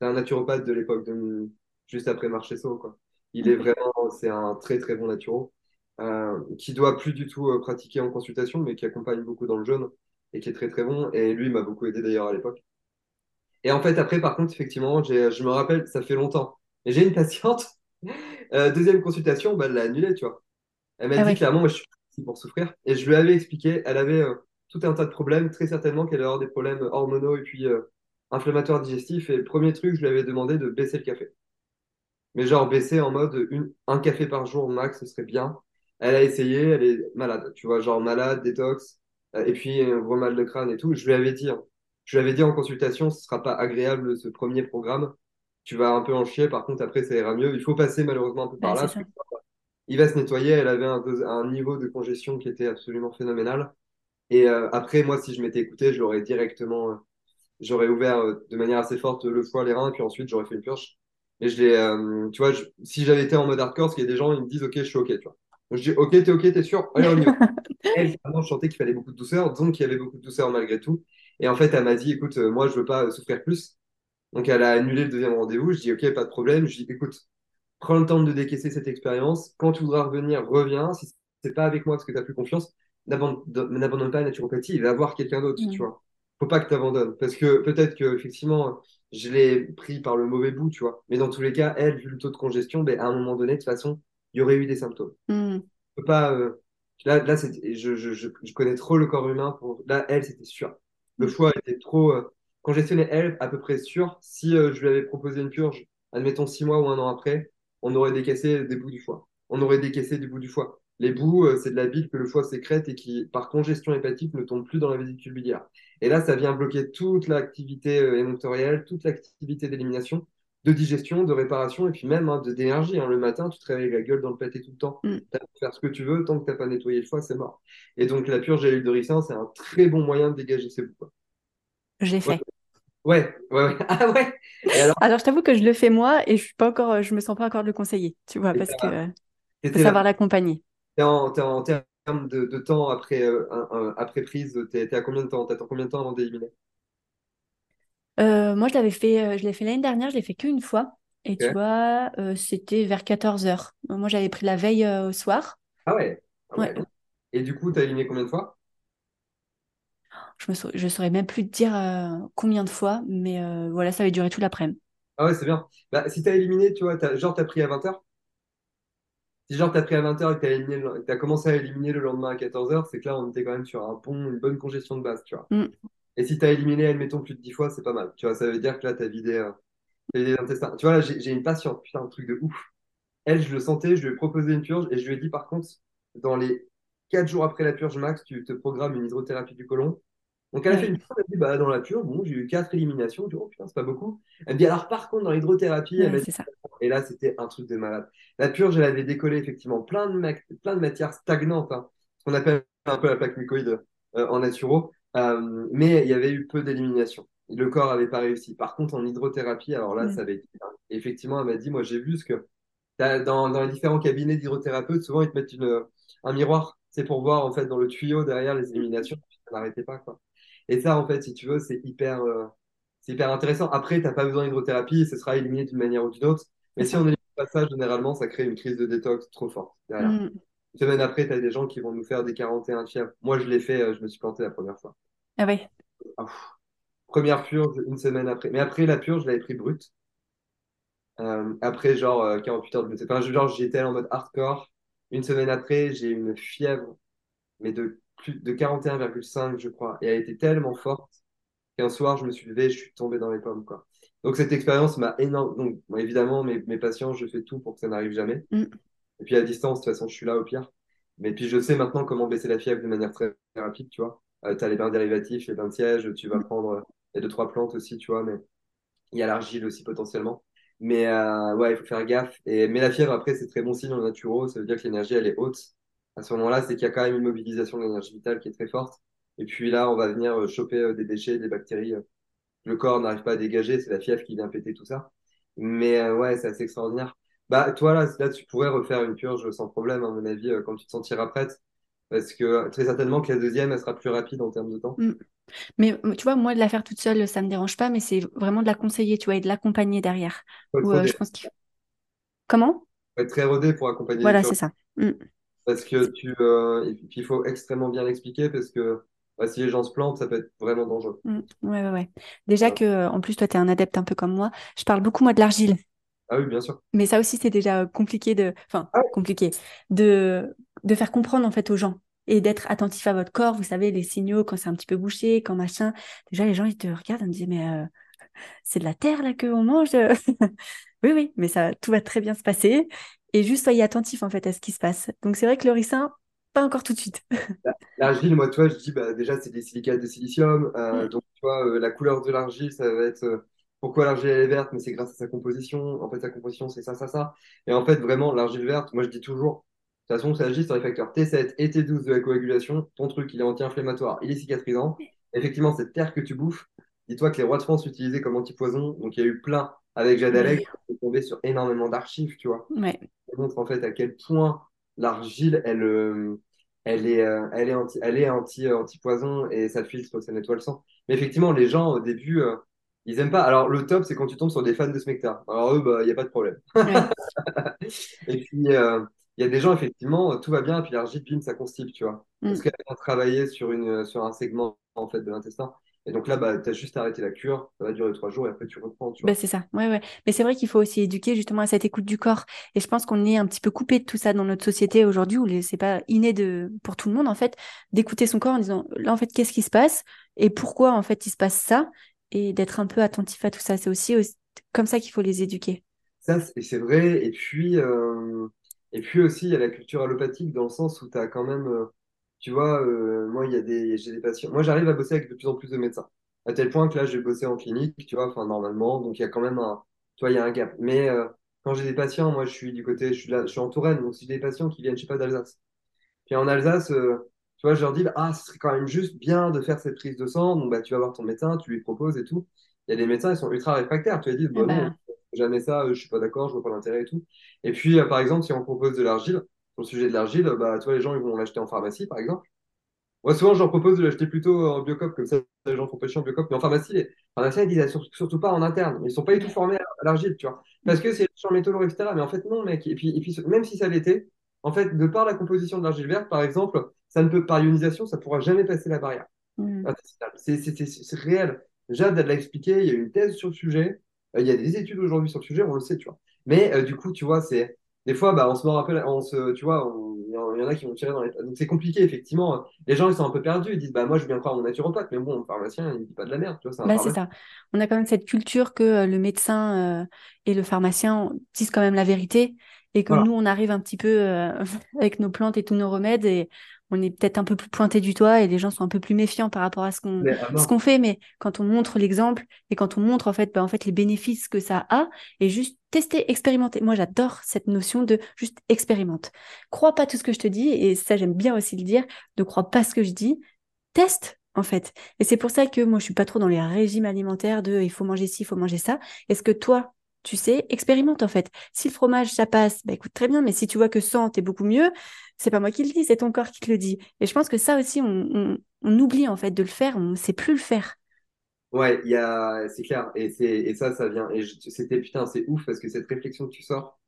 C'est un naturopathe de l'époque de juste après Marchesso, quoi. Il est Ok. vraiment, c'est un très très bon naturo euh, qui doit plus du tout euh, pratiquer en consultation, mais qui accompagne beaucoup dans le jeûne et qui est très très bon. Et lui m'a beaucoup aidé d'ailleurs à l'époque. Et en fait, après, par contre, effectivement, j'ai, je me rappelle, ça fait longtemps. Et j'ai une patiente, euh, deuxième consultation, bah, elle l'a annulée, tu vois. Elle m'a Ah dit ouais. clairement, moi, je suis ici pour souffrir. Et je lui avais expliqué, elle avait euh, tout un tas de problèmes, très certainement qu'elle allait avoir des problèmes hormonaux et puis euh, inflammatoires digestifs. Et le premier truc, je lui avais demandé de baisser le café. Mais genre baisser en mode une, un café par jour max, ce serait bien. Elle a essayé, elle est malade, tu vois, genre malade, détox, euh, et puis un gros mal de crâne et tout. Je lui avais dit, hein. je lui avais dit en consultation, ce sera pas agréable ce premier programme. Tu vas un peu en chier, par contre après ça ira mieux. Il faut passer malheureusement un peu par Ouais, là. ça. Il va se nettoyer, elle avait un, un niveau de congestion qui était absolument phénoménal. Et euh, après, moi, si je m'étais écouté, je l'aurais directement, euh, j'aurais ouvert euh, de manière assez forte le foie, les reins, puis ensuite j'aurais fait une purge. Et je l'ai, euh, tu vois, je- si j'avais été en mode hardcore, parce qu'il y a des gens, ils me disent, ok, je suis ok, tu vois. Je dis, ok, t'es ok, t'es sûr? Allez, on y va. Elle, vraiment, je sentais qu'il fallait beaucoup de douceur, donc il y avait beaucoup de douceur malgré tout. Et en fait, elle m'a dit, écoute, euh, moi, je veux pas souffrir plus. Donc, elle a annulé le deuxième rendez-vous. Je dis, ok, pas de problème. Je dis, écoute, prends le temps de décaisser cette expérience. Quand tu voudras revenir, reviens. Si c'est pas avec moi parce que tu n'as plus confiance, n'abandonne pas la naturopathie, il va voir quelqu'un d'autre, tu Mm. vois. Faut pas que tu abandonnes. Parce que peut-être que, effectivement, je l'ai pris par le mauvais bout, tu vois. Mais dans tous les cas, elle, vu le taux de congestion, ben, à un moment donné, de toute façon, il y aurait eu des symptômes. Mm. Je peux pas, euh, Là, là c'est- je, je, je, je connais trop le corps humain pour. Là, elle, c'était sûr. Le foie était trop euh, congestionné. Elle, à peu près sûr. Si euh, je lui avais proposé une purge, admettons six mois ou un an après, on aurait décaissé des bouts du foie. On aurait décaissé du bout du foie. Les bouts, euh, c'est de la bile que le foie sécrète et qui, par congestion hépatique, ne tombe plus dans la vésicule biliaire. Et là, ça vient bloquer toute l'activité émonctorielle, toute l'activité d'élimination, de digestion, de réparation et puis même hein, de d'énergie. hein. Le matin, tu te réveilles la gueule dans le pâté tout le temps. Mm. Tu faire ce que tu veux, tant que tu n'as pas nettoyé le foie, c'est mort. Et donc, la purge à l'huile de ricin, c'est un très bon moyen de dégager ces bouts. Je l'ai fait. Ouais, ouais, ouais. Ah ouais Et alors, Alors, je t'avoue que je le fais moi et je suis pas encore, je me sens pas encore de le conseiller, tu vois, Et parce que euh, faut savoir l'accompagner. t'es en, termes de, de temps après, euh, un- un- après prise, t'es t'es à combien de temps? T'attends combien de temps avant d'éliminer? Euh, moi, je l'avais fait, euh, je l'ai fait l'année dernière, je l'ai fait qu'une fois. Et tu vois, euh, c'était vers 14 heures. Moi, j'avais pris la veille euh, au soir. Ah ouais. Ah ouais. Ouais. Et du coup, t'as éliminé combien de fois? Je me sau- je saurais même plus te dire combien de fois, mais voilà, ça avait duré tout l'après-midi. Ah ouais, c'est bien. Bah, si t'as éliminé, tu vois, genre t'as pris à 20h, Si genre t'as pris à 20h et que t'as commencé à éliminer le lendemain à 14h, c'est que là, on était quand même sur un pont, une bonne congestion de base, tu vois. Mm. Et si t'as éliminé, admettons, plus de 10 fois, c'est pas mal. Tu vois, ça veut dire que là, t'as vidé, euh, vidé l'intestin. Tu vois, là, j'ai une patiente, putain, un truc de ouf. Elle, je le sentais, je lui ai proposé une purge et je lui ai dit, par contre, dans les 4 jours après la purge max, tu te programmes une hydrothérapie du côlon. Donc, elle a fait une purge, elle a dit, bah, dans la purge, bon, j'ai eu 4 éliminations. Je dis, oh putain, c'est pas beaucoup. Elle me dit, alors, par contre, dans l'hydrothérapie, elle m'a dit, ça. et là, c'était un truc de malade. La purge, elle avait décollé effectivement plein de, plein de matières stagnantes, hein, ce qu'on appelle un peu la plaque mucoïde euh, en naturo, Euh, mais il y avait eu peu d'élimination. Le corps n'avait pas réussi. Par contre, en hydrothérapie, alors là, Mm. ça avait été. Effectivement, elle m'a dit, moi, j'ai vu ce que dans, dans les différents cabinets d'hydrothérapeutes, souvent, ils te mettent une, un miroir. C'est pour voir, en fait, dans le tuyau derrière les éliminations. Ça n'arrêtait pas, quoi. Et ça, en fait, si tu veux, c'est hyper, euh, c'est hyper intéressant. Après, t'as pas besoin d'hydrothérapie, ce sera éliminé d'une manière ou d'une autre. Mais si on élimine pas ça, généralement, ça crée une crise de détox trop forte derrière. Mm. Une semaine après, tu as des gens qui vont nous faire des 41 de fièvre. Moi, je l'ai fait, euh, je me suis planté la première fois. Ah ouais. Ah. Première purge, une semaine après. Mais après la purge, je l'avais pris brute. Euh, après, genre, euh, 48 heures de blessé. Enfin, genre, j'étais en mode hardcore. Une semaine après, j'ai eu une fièvre, mais de plus de 41,5, je crois. Et elle était tellement forte qu'un soir, je me suis levé, je suis tombé dans les pommes, quoi. Donc, cette expérience m'a énorme. Donc, bon, évidemment, mes, mes patients, je fais tout pour que ça n'arrive jamais. Mm. Et puis, à distance, de toute façon, je suis là au pire. Mais puis, je sais maintenant comment baisser la fièvre de manière très rapide, tu vois. tu as les bains dérivatifs, les bains de siège, tu vas prendre euh, les deux, trois plantes aussi, tu vois. Mais il y a l'argile aussi potentiellement. Mais euh, ouais, il faut faire gaffe. Mais la fièvre, après, c'est très bon signe en naturo. Ça veut dire que l'énergie, elle est haute. À ce moment-là, c'est qu'il y a quand même une mobilisation de l'énergie vitale qui est très forte. Et puis là, on va venir euh, choper euh, des déchets, des bactéries. euh, le corps n'arrive pas à dégager. C'est la fièvre qui vient péter tout ça. Mais euh, ouais, c'est assez extraordinaire. Bah, toi, là, là, tu pourrais refaire une purge sans problème, à mon avis, euh, quand tu te sentiras prête. Parce que très certainement que la deuxième, elle sera plus rapide en termes de temps. Mm. Mais euh, tu vois, moi, de la faire toute seule, ça me dérange pas, mais c'est vraiment de la conseiller, tu vois, et de l'accompagner derrière. Euh, je pense qu'il faut... Comment? Faut être très rodé pour accompagner les Voilà, c'est ça. Mm. Parce que tu, euh, et puis il faut extrêmement bien l'expliquer parce que bah, si les gens se plantent, ça peut être vraiment dangereux. Mm. Ouais, ouais, ouais. Déjà que, euh, en plus, toi, tu es un adepte un peu comme moi, je parle beaucoup, moi, de l'argile. Ah oui, bien sûr. Mais ça aussi, c'est déjà compliqué de... Enfin, Ah compliqué. De... de faire comprendre, en fait, aux gens. Et d'être attentif à votre corps. Vous savez, les signaux, quand c'est un petit peu bouché, quand machin. Déjà, les gens, ils te regardent et me disent, mais euh, c'est de la terre, là, qu'on mange Oui, oui, mais ça, tout va très bien se passer. Et juste, soyez attentif, en fait, à ce qui se passe. Donc, c'est vrai que le ricin, pas encore tout de suite. L'argile, moi, toi, je dis bah, déjà, c'est des silicates de silicium. Euh, Mm. donc, tu vois, euh, la couleur de l'argile, ça va être euh, pourquoi l'argile elle est verte, mais c'est grâce à sa composition. En fait, sa composition, c'est ça, ça, ça. Et en fait, vraiment, l'argile verte, moi, je dis toujours, de toute façon, ça agit sur les facteurs T7 et T12 de la coagulation. Ton truc, il est anti-inflammatoire, il est cicatrisant. Effectivement, cette terre que tu bouffes, dis-toi que les rois de France l'utilisaient comme antipoison. Donc, il y a eu plein avec Jade. Allègre, qui est tombé sur énormément d'archives, tu vois. Ouais. Ça montre en fait à quel point l'argile, elle, euh, elle est, euh, elle est anti, elle est anti, euh, anti-poison et ça filtre, ça nettoie le sang. Mais effectivement, les gens au début, ils aiment pas. Alors le top, c'est quand tu tombes sur des fans de Smecta. Alors eux, bah, il n'y a pas de problème. Ouais. Et puis, euh, il y a des gens, effectivement, tout va bien, et puis l'argile, bim, ça constipe, tu vois. Mm. Parce qu'elle a travaillé sur, une, sur un segment en fait, de l'intestin. Et donc là, bah, tu as juste arrêté la cure, ça va durer trois jours et après tu reprends, tu vois. c'est ça, ouais, ouais. Mais c'est vrai qu'il faut aussi éduquer justement à cette écoute du corps. Et je pense qu'on est un petit peu coupé de tout ça dans notre société aujourd'hui, où c'est pas inné de, pour tout le monde, en fait, d'écouter son corps en disant, là, en fait, qu'est-ce qui se passe? Et pourquoi, en fait, il se passe ça? Et d'être un peu attentif à tout ça. C'est aussi, comme ça qu'il faut les éduquer. Ça, c'est vrai. Et puis, euh, et puis aussi, il y a la culture allopathique dans le sens où tu as quand même, euh, tu vois, euh, moi, j'ai des patients. Moi, j'arrive à bosser avec de plus en plus de médecins. À tel point que là, j'ai bossé en clinique, tu vois, enfin, normalement. Donc, il y a quand même un, tu vois, il y a un gap. Mais quand j'ai des patients, moi, je suis du côté, je suis là, je suis en Touraine. Donc, si j'ai des patients qui viennent, je sais pas, d'Alsace. Puis en Alsace, tu vois, je leur dis, ah, ce serait quand même juste bien de faire cette prise de sang. Donc, bah, tu vas voir ton médecin, tu lui proposes et tout. Il y a des médecins, ils sont ultra réfractaires. Tu dire, Ah bah bah, non, jamais ça, euh, je suis pas d'accord, je vois pas l'intérêt et tout. Et puis, euh, par exemple, si on propose de l'argile, sur le sujet de l'argile, bah, tu vois, les gens, ils vont l'acheter en pharmacie, par exemple. Moi, souvent, je leur propose de l'acheter plutôt en biocop, comme ça, les gens font pas en biocop. Mais en pharmacie, les pharmaciens, ils disent ah, sur- surtout pas en interne. Ils sont pas du tout formés à l'argile, tu vois. Parce que c'est champ métallurgie, etc. Mais en fait, non, mec. Et puis, et puis, même si ça l'était, en fait, de par la composition de l'argile verte, par exemple, ça ne peut, par ionisation, ça pourra jamais passer la barrière. mm. C'est c'est- c'est- c'est réel. Jade a de l'expliqué, il y a une thèse sur le sujet, euh, il y a des études aujourd'hui sur le sujet, on le sait, tu vois. Mais euh, du coup, tu vois, c'est des fois, bah, on se peu, on se, tu vois, il y, en a qui vont tirer dans les. Donc c'est compliqué, effectivement. Les gens, ils sont un peu perdus. Ils disent, bah moi, je viens croire mon naturopathe, mais bon, le pharmacien, il ne dit pas de la merde, tu vois, c'est bah, ça. On a quand même cette culture que euh, le médecin euh, et le pharmacien disent quand même la vérité et que nous, on arrive un petit peu euh, avec nos plantes et tous nos remèdes et on est peut-être un peu plus pointé du doigt et les gens sont un peu plus méfiants par rapport à ce qu'on ce qu'on fait. Mais quand on montre l'exemple et quand on montre en fait, bah, en fait les bénéfices que ça a et juste tester, expérimenter. Moi, j'adore cette notion de juste expérimente. Crois pas tout ce que je te dis et ça j'aime bien aussi le dire. Ne crois pas ce que je dis. Teste en fait. Et c'est pour ça que moi je suis pas trop dans les régimes alimentaires de il faut manger ci, il faut manger ça. Est-ce que toi tu sais, expérimente en fait. Si le fromage, ça passe, bah écoute, très bien, mais si tu vois que 100, t'es beaucoup mieux, c'est pas moi qui le dis, c'est ton corps qui te le dit. Et je pense que ça aussi, on, oublie en fait de le faire, on ne sait plus le faire. Ouais, c'est clair. Et, ça, ça vient. Et c'était putain, c'est ouf parce que cette réflexion que tu sors,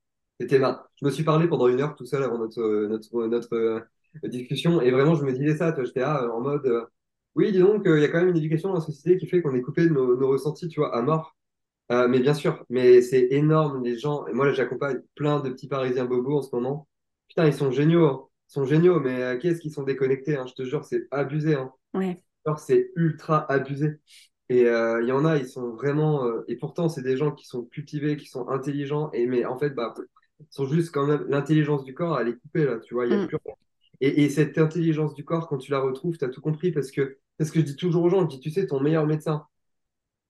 c'était ma. Je me suis parlé pendant une heure tout seul avant notre, euh, discussion. Et vraiment, je me disais ça, j'étais là en mode, euh, oui, dis donc, euh, il y a quand même une éducation dans la société qui fait qu'on est coupé de nos, nos ressentis, tu vois, à mort. Euh, mais bien sûr, mais c'est énorme, les gens. Et moi, j'accompagne plein de petits Parisiens bobos en ce moment. Putain, ils sont géniaux. Hein. Ils sont géniaux, mais euh, qu'est-ce qu'ils sont déconnectés hein. Je te jure, c'est abusé. Hein. Ouais. C'est ultra abusé. Et euh, il y en a, ils sont vraiment. et pourtant, c'est des gens qui sont cultivés, qui sont intelligents. Et, mais en fait, bah, ils sont juste quand même. L'intelligence du corps, elle est coupée, là. Tu vois, il y a mm. plus et, et, cette intelligence du corps, quand tu la retrouves, tu as tout compris. Parce que c'est ce que je dis toujours aux gens. Je dis, tu sais, ton meilleur médecin,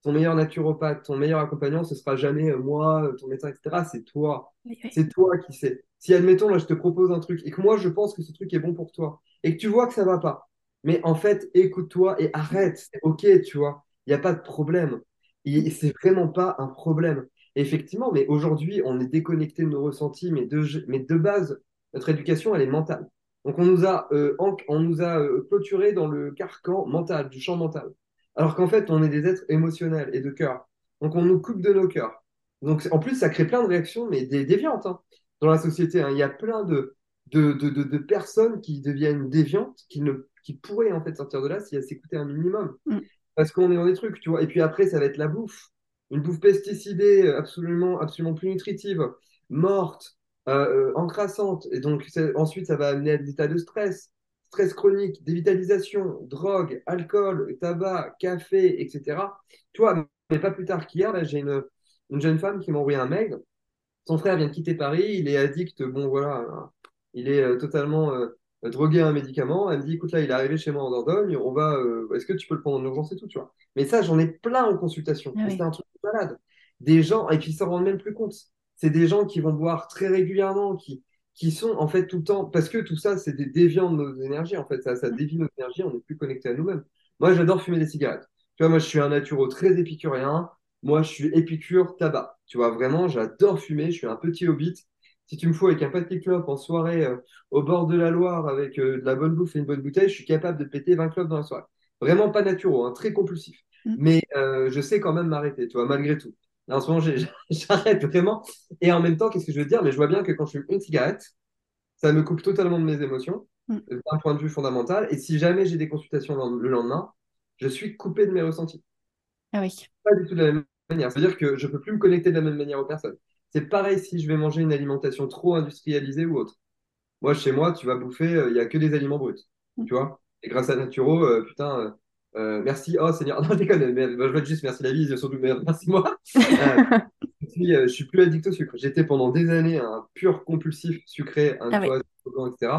ton meilleur naturopathe, ton meilleur accompagnant, ce sera jamais euh, moi, euh, ton médecin, etc. C'est toi. C'est toi qui sais. Si, admettons, là, je te propose un truc et que moi, je pense que ce truc est bon pour toi et que tu vois que ça va pas, mais en fait, écoute-toi et arrête. C'est OK, tu vois. Il n'y a pas de problème. Et c'est vraiment pas un problème. effectivement, mais aujourd'hui, on est déconnecté de nos ressentis, mais de, mais de base, notre éducation, elle est mentale. Donc, on nous a, euh, on nous a clôturé dans le carcan mental, du champ mental. Alors qu'en fait, on est des êtres émotionnels et de cœur. Donc, on nous coupe de nos cœurs. Donc, en plus, ça crée plein de réactions, mais des déviantes hein, dans la société. Hein. Il y a plein de, de, de, de, personnes qui deviennent déviantes, qui, ne, qui pourraient en fait sortir de là si elles s'écoutaient un minimum. Mm. Parce qu'on est dans des trucs, tu vois. Et puis après, ça va être la bouffe. Une bouffe pesticidée, absolument, absolument plus nutritive, morte, euh, euh encrassante. Et donc, ensuite, ça va amener à des états de stress stress chronique, dévitalisation, drogue, alcool, tabac, café, etc. Tu vois, mais pas plus tard qu'hier, j'ai une, une, jeune femme qui m'a envoyé un mail. Son frère vient de quitter Paris, il est addict, bon voilà, il est euh, totalement euh, drogué à un médicament. Elle me dit, écoute là, il est arrivé chez moi en Dordogne, on va, euh, est-ce que tu peux le prendre en urgence et tout, tu vois. Mais ça, j'en ai plein en consultation. Ah c'est un truc malade. Des gens, et puis ils s'en rendent même plus compte. C'est des gens qui vont boire très régulièrement, qui, qui sont en fait tout le temps, parce que tout ça, c'est des déviants de nos énergies, en fait, ça, ça dévie nos énergies, on n'est plus connecté à nous-mêmes. Moi, j'adore fumer des cigarettes. Tu vois, moi, je suis un naturo très épicurien. Moi, je suis épicure tabac. Tu vois, vraiment, j'adore fumer. Je suis un petit hobbit. Si tu me fous avec un paquet de clopes en soirée euh, au bord de la Loire avec euh, de la bonne bouffe et une bonne bouteille, je suis capable de péter 20 clopes dans la soirée. Vraiment pas naturo, hein, très compulsif. Mmh. Mais euh, je sais quand même m'arrêter, tu vois, malgré tout en ce moment, j'arrête vraiment. Et en même temps, qu'est-ce que je veux dire? Mais je vois bien que quand je fume une cigarette, ça me coupe totalement de mes émotions, mm. d'un point de vue fondamental. Et si jamais j'ai des consultations le lendemain, je suis coupé de mes ressentis. Ah oui. Pas du tout de la même manière. C'est-à-dire que je ne peux plus me connecter de la même manière aux personnes. C'est pareil si je vais manger une alimentation trop industrialisée ou autre. Moi, chez moi, tu vas bouffer, euh, il n'y a que des aliments bruts. Mm. Tu vois Et grâce à Naturo, euh, putain, euh, euh, merci, oh Seigneur, non, je déconne, mais, je veux juste merci la vie, surtout merci moi. Euh, je, suis, plus addict au sucre. J'étais pendant des années un pur compulsif sucré, un ah etc.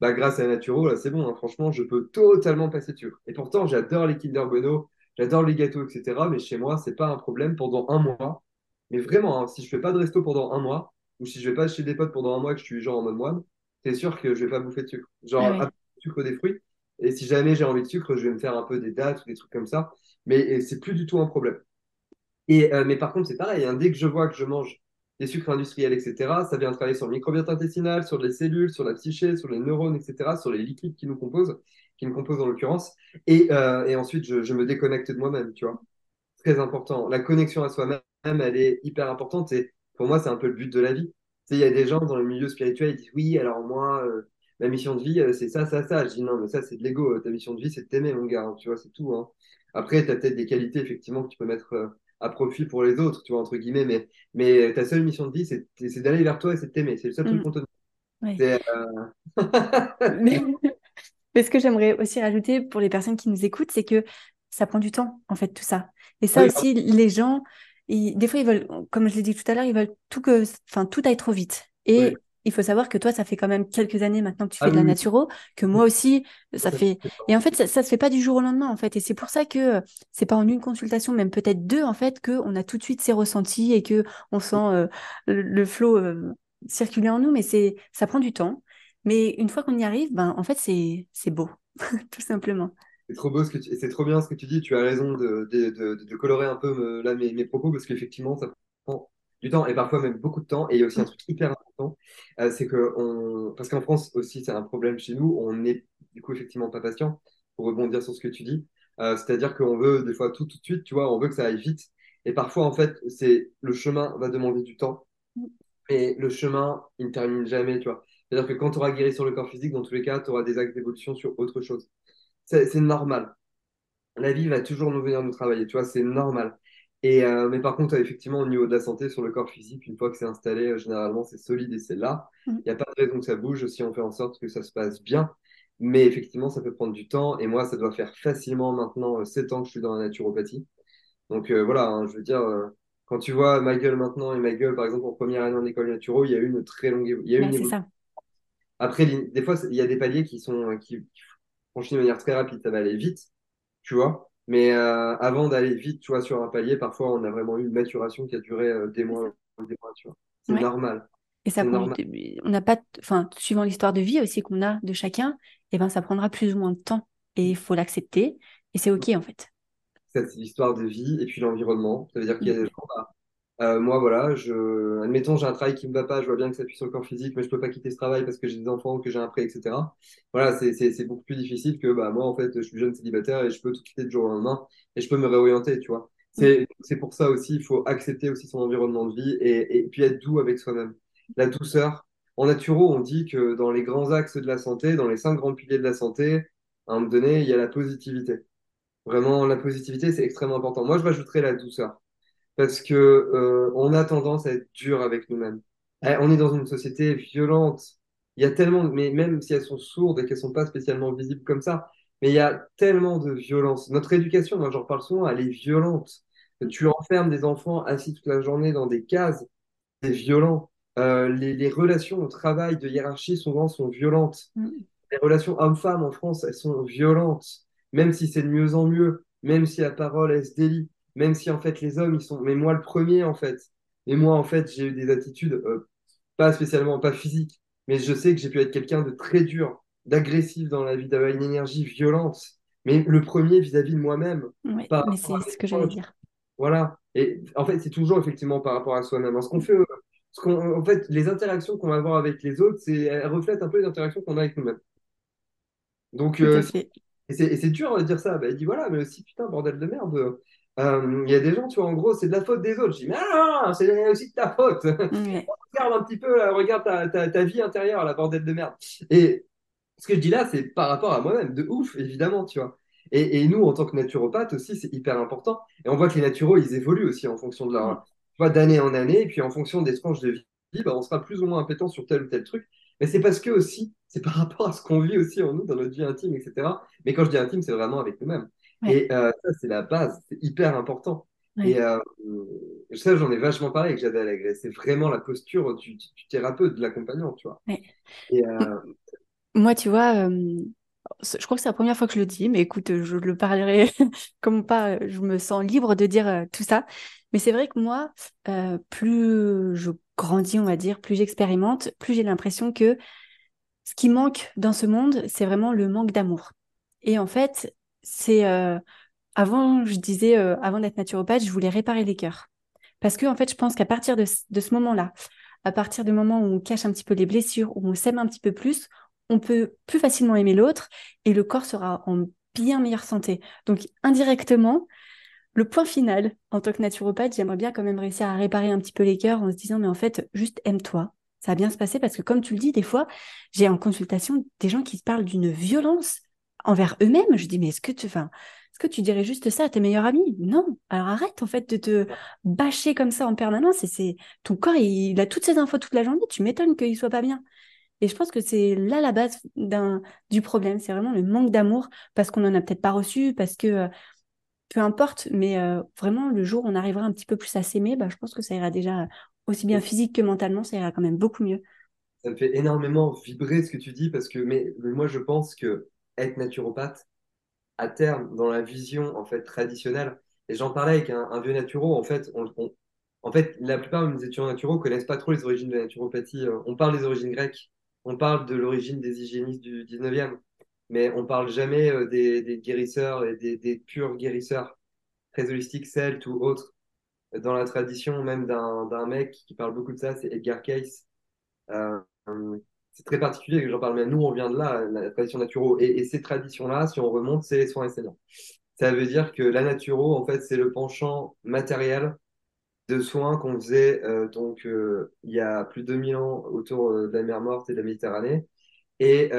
Bah, grâce à Naturo, là, c'est bon, hein, franchement, je peux totalement passer de sucre. Et pourtant, j'adore les Kinder Bueno, j'adore les gâteaux, etc. Mais chez moi, c'est pas un problème pendant un mois. Mais vraiment, hein, si je fais pas de resto pendant un mois, ou si je vais pas chez des potes pendant un mois que je suis genre en mode moine, c'est sûr que je vais pas bouffer de sucre. Genre, ah sucre des fruits. Et si jamais j'ai envie de sucre, je vais me faire un peu des dates ou des trucs comme ça. Mais c'est plus du tout un problème. Et, euh, mais par contre, c'est pareil. Hein, dès que je vois que je mange des sucres industriels, etc., ça vient travailler sur le microbiote intestinal, sur les cellules, sur la psyché, sur les neurones, etc., sur les liquides qui nous composent, qui nous composent en l'occurrence. Et, euh, ensuite, je, me déconnecte de moi-même, tu vois. Très important. La connexion à soi-même, elle est hyper importante. Et pour moi, c'est un peu le but de la vie. Il y a des gens dans le milieu spirituel, ils disent oui, alors moi, euh, ma mission de vie, euh, c'est ça, ça, ça. Je dis non, mais ça, c'est de l'ego. Ta mission de vie, c'est de t'aimer, mon gars. Hein, tu vois, c'est tout. Hein. Après, tu as peut-être des qualités, effectivement, que tu peux mettre euh, à profit pour les autres, tu vois, entre guillemets, mais, mais ta seule mission de vie, c'est d'aller vers toi et c'est de t'aimer. C'est le seul truc mm. qu'on te demande. Euh, mais, ce que j'aimerais aussi rajouter pour les personnes qui nous écoutent, c'est que ça prend du temps, en fait, tout ça. Et ça aussi, les gens, des fois, ils veulent, comme je l'ai dit tout à l'heure, ils veulent tout que, enfin, tout aille trop vite. Et il faut savoir que toi, ça fait quand même quelques années maintenant que tu ah fais de la naturo, que moi aussi, ça fait. Et en fait, ça, ça se fait pas du jour au lendemain, en fait. Et c'est pour ça que c'est pas en une consultation, même peut-être deux, en fait, que on a tout de suite ces ressentis et que on sent euh, le, flot euh, circuler en nous. Mais c'est, ça prend du temps. Mais une fois qu'on y arrive, ben, en fait, c'est, c'est beau, tout simplement. C'est trop beau ce que c'est trop bien ce que tu dis. Tu as raison de, de, de, colorer un peu euh, là mes, mes propos parce qu'effectivement, ça du temps et parfois même beaucoup de temps. Et il y a aussi un truc hyper important, euh, c'est que on, parce qu'en France aussi, c'est un problème chez nous, on n'est du coup effectivement pas patient. Pour rebondir sur ce que tu dis, euh, c'est-à-dire qu'on veut des fois tout tout de suite, tu vois, on veut que ça aille vite. Et parfois, en fait, c'est le chemin va demander du temps, et le chemin, il ne termine jamais, tu vois. C'est-à-dire que quand tu auras guéri sur le corps physique, dans tous les cas, tu auras des actes d'évolution sur autre chose. C'est normal. La vie va toujours nous venir nous travailler, tu vois, c'est normal. Et, euh, mais par contre, effectivement, au niveau de la santé, sur le corps physique, une fois que c'est installé, euh, généralement, c'est solide et c'est là. Mm. Il n'y a pas de raison que ça bouge si on fait en sorte que ça se passe bien. Mais effectivement, ça peut prendre du temps. Et moi, ça doit faire facilement maintenant 7 euh, ans que je suis dans la naturopathie. Donc voilà, hein, je veux dire, quand tu vois ma gueule maintenant et ma gueule, par exemple, en première année en école naturo, il y a eu une très longue il y a une ça. Après, des fois, il y a des paliers qui sont qui, qui franchis de manière très rapide. Ça va aller vite, tu vois. Mais euh, avant d'aller vite, tu vois, sur un palier, parfois on a vraiment eu une maturation qui a duré euh, des mois, des mois, tu vois. C'est normal. Et ça on n'a pas, enfin, suivant l'histoire de vie aussi qu'on a de chacun, et eh ben ça prendra plus ou moins de temps et il faut l'accepter et c'est ok en fait. C'est l'histoire de vie et puis l'environnement. Ça veut dire qu'il y a des gens, bah, euh, moi, voilà, je, admettons, j'ai un travail qui me va pas, je vois bien que ça appuie sur le corps physique, mais je peux pas quitter ce travail parce que j'ai des enfants, que j'ai un prêt, etc. Voilà, c'est beaucoup plus difficile que, bah, moi, en fait, je suis jeune célibataire et je peux tout quitter du jour au lendemain et je peux me réorienter, tu vois. C'est pour ça aussi, il faut accepter aussi son environnement de vie et, et puis être doux avec soi-même. La douceur. En naturo, on dit que dans les grands axes de la santé, dans les cinq grands piliers de la santé, à un moment donné, il y a la positivité. Vraiment, la positivité, c'est extrêmement important. Moi, je rajouterais la douceur parce que euh, on a tendance à être dur avec nous-mêmes. Eh, on est dans une société violente. Il y a tellement, mais même si elles sont sourdes et qu'elles sont pas spécialement visibles comme ça, mais il y a tellement de violence. Notre éducation, moi j'en parle souvent, elle est violente. Tu enfermes des enfants assis toute la journée dans des cases, c'est violent. Euh, les, les, relations au travail de hiérarchie souvent sont violentes. Mm. Les relations hommes-femmes en France, elles sont violentes, même si c'est de mieux en mieux, même si la parole, elle se délie même si en fait les hommes, ils sont, mais moi le premier en fait, et moi en fait j'ai eu des attitudes euh, pas spécialement, pas physiques, mais je sais que j'ai pu être quelqu'un de très dur, d'agressif dans la vie, d'avoir une énergie violente, mais le premier vis-à-vis de moi-même. Oui, mais c'est ce que j'allais dire. Voilà, et en fait c'est toujours effectivement par rapport à soi-même. Ce qu'on fait, ce qu'on, en fait, les interactions qu'on va avoir avec les autres, elles reflètent un peu les interactions qu'on a avec nous-mêmes. Donc, euh, et c'est dur de dire ça. Bah, il dit voilà, mais aussi putain, bordel de merde. Euh, il y a des gens, tu vois, en gros, c'est de la faute des autres. Je dis, mais non, c'est aussi de ta faute. regarde un petit peu, regarde ta, ta, ta, vie intérieure, la bordelle de merde. Et ce que je dis là, c'est par rapport à moi-même, de ouf, évidemment, tu vois. Et, et, nous, en tant que naturopathe aussi, c'est hyper important. Et on voit que les naturaux, ils évoluent aussi en fonction de leur, tu vois, d'année en année. Et puis en fonction des tranches de vie, bah, on sera plus ou moins impétent sur tel ou tel truc. Mais c'est parce que aussi, c'est par rapport à ce qu'on vit aussi en nous, dans notre vie intime, etc. Mais quand je dis intime, c'est vraiment avec nous-mêmes. Et euh, ça, c'est la base, c'est hyper important. Et euh, ça, j'en ai vachement parlé avec Jade Allègre. C'est vraiment la posture du, thérapeute, de l'accompagnant, tu vois. Et, euh, Moi, tu vois, je crois que c'est la première fois que je le dis, mais écoute, je le parlerai comme pas, je me sens libre de dire tout ça. Mais c'est vrai que moi, plus je grandis, on va dire, plus j'expérimente, plus j'ai l'impression que ce qui manque dans ce monde, c'est vraiment le manque d'amour. Et en fait, c'est euh, avant, je disais, euh, avant d'être naturopathe, je voulais réparer les cœurs. Parce que, en fait, je pense qu'à partir de, ce moment-là, à partir du moment où on cache un petit peu les blessures, où on s'aime un petit peu plus, on peut plus facilement aimer l'autre et le corps sera en bien meilleure santé. Donc, indirectement, le point final, en tant que naturopathe, j'aimerais bien quand même réussir à réparer un petit peu les cœurs en se disant, mais en fait, juste aime-toi. Ça va bien se passer parce que, comme tu le dis, des fois, j'ai en consultation des gens qui parlent d'une violence envers eux-mêmes. Je dis, mais est-ce que tu, enfin, est-ce que tu dirais juste ça à tes meilleurs amis? Non. Alors arrête en fait de te bâcher comme ça en permanence. Et c'est ton corps, il, a toutes ces infos toute la journée. Tu m'étonnes qu'il soit pas bien. Et je pense que c'est là la base d'un du problème. C'est vraiment le manque d'amour parce qu'on en a peut-être pas reçu, parce que euh, peu importe. Mais euh, vraiment, le jour où on arrivera un petit peu plus à s'aimer, bah, je pense que ça ira déjà aussi bien physique que mentalement. Ça ira quand même beaucoup mieux. Ça me fait énormément vibrer ce que tu dis parce que mais moi je pense que être naturopathe, à terme, dans la vision en fait traditionnelle, et j'en parlais avec un, vieux naturo, en fait, on, en fait, la plupart de mes étudiants naturaux connaissent pas trop les origines de la naturopathie. Euh, on parle des origines grecques, on parle de l'origine des hygiénistes du 19e, mais on parle jamais euh, des, guérisseurs et des, purs guérisseurs, très holistiques, celtes ou autres. Dans la tradition même d'un mec qui parle beaucoup de ça, c'est Edgar Cayce. Euh, c'est très particulier que j'en parle, mais nous, on vient de là, la tradition naturo. Et, ces traditions-là, si on remonte, c'est les soins enseignants. Ça veut dire que la naturo, en fait, c'est le penchant matériel de soins qu'on faisait euh, donc euh, il y a plus de 2000 ans autour euh, de la mer Morte et de la Méditerranée. Et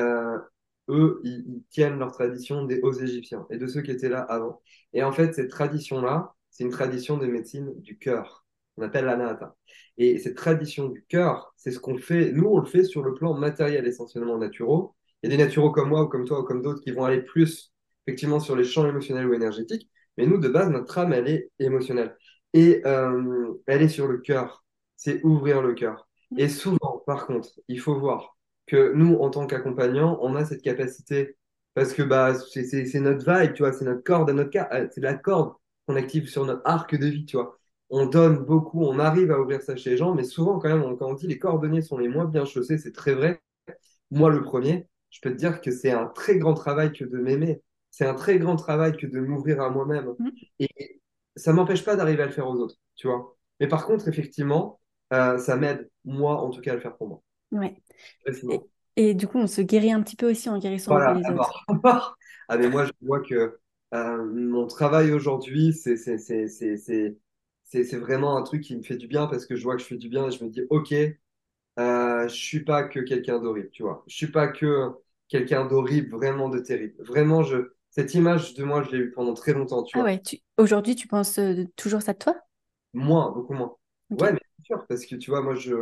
eux, ils, ils, tiennent leur tradition des hauts égyptiens et de ceux qui étaient là avant. Et en fait, cette tradition-là, c'est une tradition de médecine du cœur on appelle l'anata. Et cette tradition du cœur, c'est ce qu'on fait. Nous, on le fait sur le plan matériel, essentiellement naturaux. Il y a des naturaux comme moi ou comme toi ou comme d'autres qui vont aller plus, effectivement, sur les champs émotionnels ou énergétiques. Mais nous, de base, notre âme, elle est émotionnelle. Et euh, elle est sur le cœur. C'est ouvrir le cœur. Et souvent, par contre, il faut voir que nous, en tant qu'accompagnants, on a cette capacité parce que bah, c'est notre vibe, tu vois, c'est notre corde, euh, c'est la corde qu'on active sur notre arc de vie, tu vois on donne beaucoup, on arrive à ouvrir ça chez les gens, mais souvent, quand même, quand on dit les cordonniers sont les moins bien chaussés, c'est très vrai. Moi, le premier, je peux te dire que c'est un très grand travail que de m'aimer. C'est un très grand travail que de m'ouvrir à moi-même. Mm. Et ça m'empêche pas d'arriver à le faire aux autres, tu vois. Mais par contre, effectivement, euh, ça m'aide, moi, en tout cas, à le faire pour moi. Ouais. Et, du coup, on se guérit un petit peu aussi en guérissant les autres. ah, mais moi, je vois que euh, mon travail aujourd'hui, c'est c'est vraiment un truc qui me fait du bien parce que je vois que je fais du bien et je me dis, OK, euh, je suis pas que quelqu'un d'horrible, tu vois. Je suis pas que quelqu'un d'horrible, vraiment de terrible. Vraiment, je, cette image de moi, je l'ai eu pendant très longtemps, tu ah ouais, aujourd'hui, tu penses euh, toujours ça de toi? Moins, beaucoup moins. Ouais, mais bien sûr, parce que tu vois, moi, je,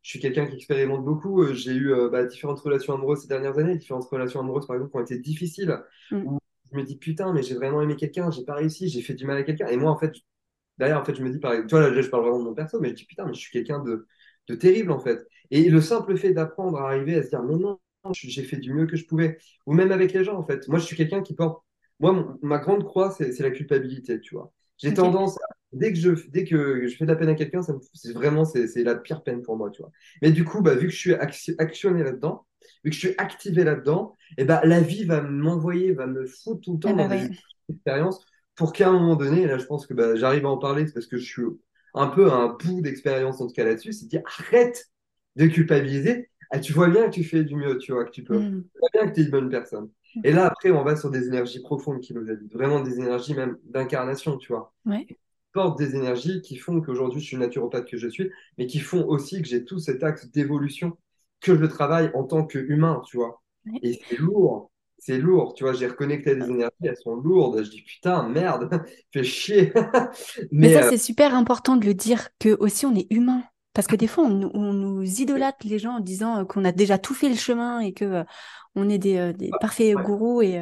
je suis quelqu'un qui expérimente beaucoup. Euh, j'ai eu bah, différentes relations amoureuses ces dernières années, différentes relations amoureuses, par exemple, qui ont été difficiles, mm. où je me dis, putain, mais j'ai vraiment aimé quelqu'un, j'ai pas réussi, j'ai fait du mal à quelqu'un. Et moi, en fait, D'ailleurs, en fait, je me dis, par exemple, tu vois, là, je parle vraiment de mon perso, mais je dis, putain, mais je suis quelqu'un de, de terrible, en fait. Et le simple fait d'apprendre à arriver à se dire, mais non, j'ai fait du mieux que je pouvais. Ou même avec les gens, en fait. Moi, je suis quelqu'un qui porte. Moi, ma grande croix, c'est la culpabilité, tu vois. J'ai tendance, dès que je, dès que je fais de la peine à quelqu'un, c'est vraiment, c'est la pire peine pour moi, tu vois. Mais du coup, bah, vu que je suis actionné là-dedans, vu que je suis activé là-dedans, et bah, la vie va m'envoyer, va me foutre tout le temps eh ben dans des expériences pour qu'à un moment donné, là je pense que bah, j'arrive à en parler, parce que je suis un peu un bout d'expérience en tout cas là-dessus, c'est de dire arrête de culpabiliser. Ah, tu vois bien que tu fais du mieux, tu vois, que tu peux. Mm. Tu vois bien que tu es une bonne personne. Mm. Et là, après, on va sur des énergies profondes qui nous habitent, vraiment des énergies même d'incarnation, tu vois. Ouais. Porte des énergies qui font qu'aujourd'hui je suis naturopathe que je suis, mais qui font aussi que j'ai tout cet axe d'évolution que je travaille en tant qu'humain, tu vois. Et c'est lourd c'est lourd, tu vois, j'ai reconnecté des énergies, elles sont lourdes, je dis putain, merde, fais chier. Mais, ça, euh, c'est super important de le dire, que aussi on est humain. Parce que des fois, on, nous idolâtre les gens en disant euh, qu'on a déjà tout fait le chemin et que euh, on est des, parfaits gourous. Et,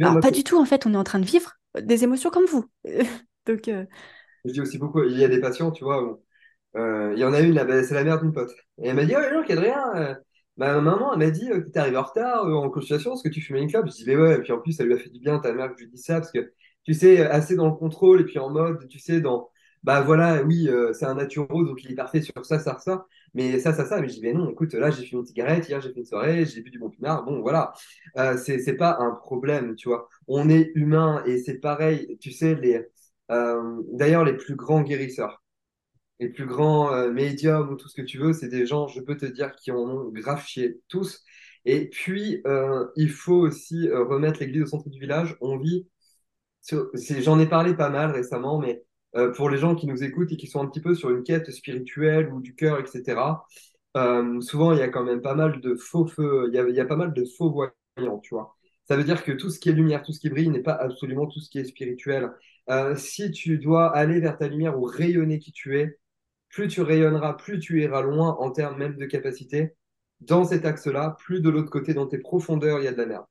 Alors, pas du tout, en fait, on est en train de vivre des émotions comme vous. Donc, Je dis aussi beaucoup, il y a des patients, tu vois, il y en a une, c'est la mère d'une pote. Et elle m'a dit, oh, non, Adrien, Ma maman, elle m'a dit que tu arrivé en retard euh, en consultation parce que tu fumais une clope. Je dis, mais ouais, et puis en plus, ça lui a fait du bien, ta mère, que je lui dis ça, parce que tu sais, assez dans le contrôle et puis en mode, tu sais, dans, bah voilà, oui, euh, c'est un naturo, donc il est parfait sur ça, ça, ça, mais ça, ça, ça. Mais je dis, mais non, écoute, là, j'ai fumé une cigarette, hier, j'ai fait une soirée, j'ai bu du bon pinard, bon, voilà. Euh, c'est, c'est pas un problème, tu vois. On est humain et c'est pareil, tu sais, les, euh, d'ailleurs, les plus grands guérisseurs les plus grands euh, médiums ou tout ce que tu veux, c'est des gens, je peux te dire, qui en ont grave tous. Et puis, euh, il faut aussi euh, remettre l'église au centre du village. On vit, j'en ai parlé pas mal récemment, mais pour les gens qui nous écoutent et qui sont un petit peu sur une quête spirituelle ou du cœur, etc., souvent, il y a quand même pas mal de faux feux, il y a, pas mal de faux voyants, tu vois. Ça veut dire que tout ce qui est lumière, tout ce qui brille n'est pas absolument tout ce qui est spirituel. Si tu dois aller vers ta lumière ou rayonner qui tu es, plus tu rayonneras, plus tu iras loin en termes même de capacité. Dans cet axe-là, plus de l'autre côté, dans tes profondeurs, il y a de la merde.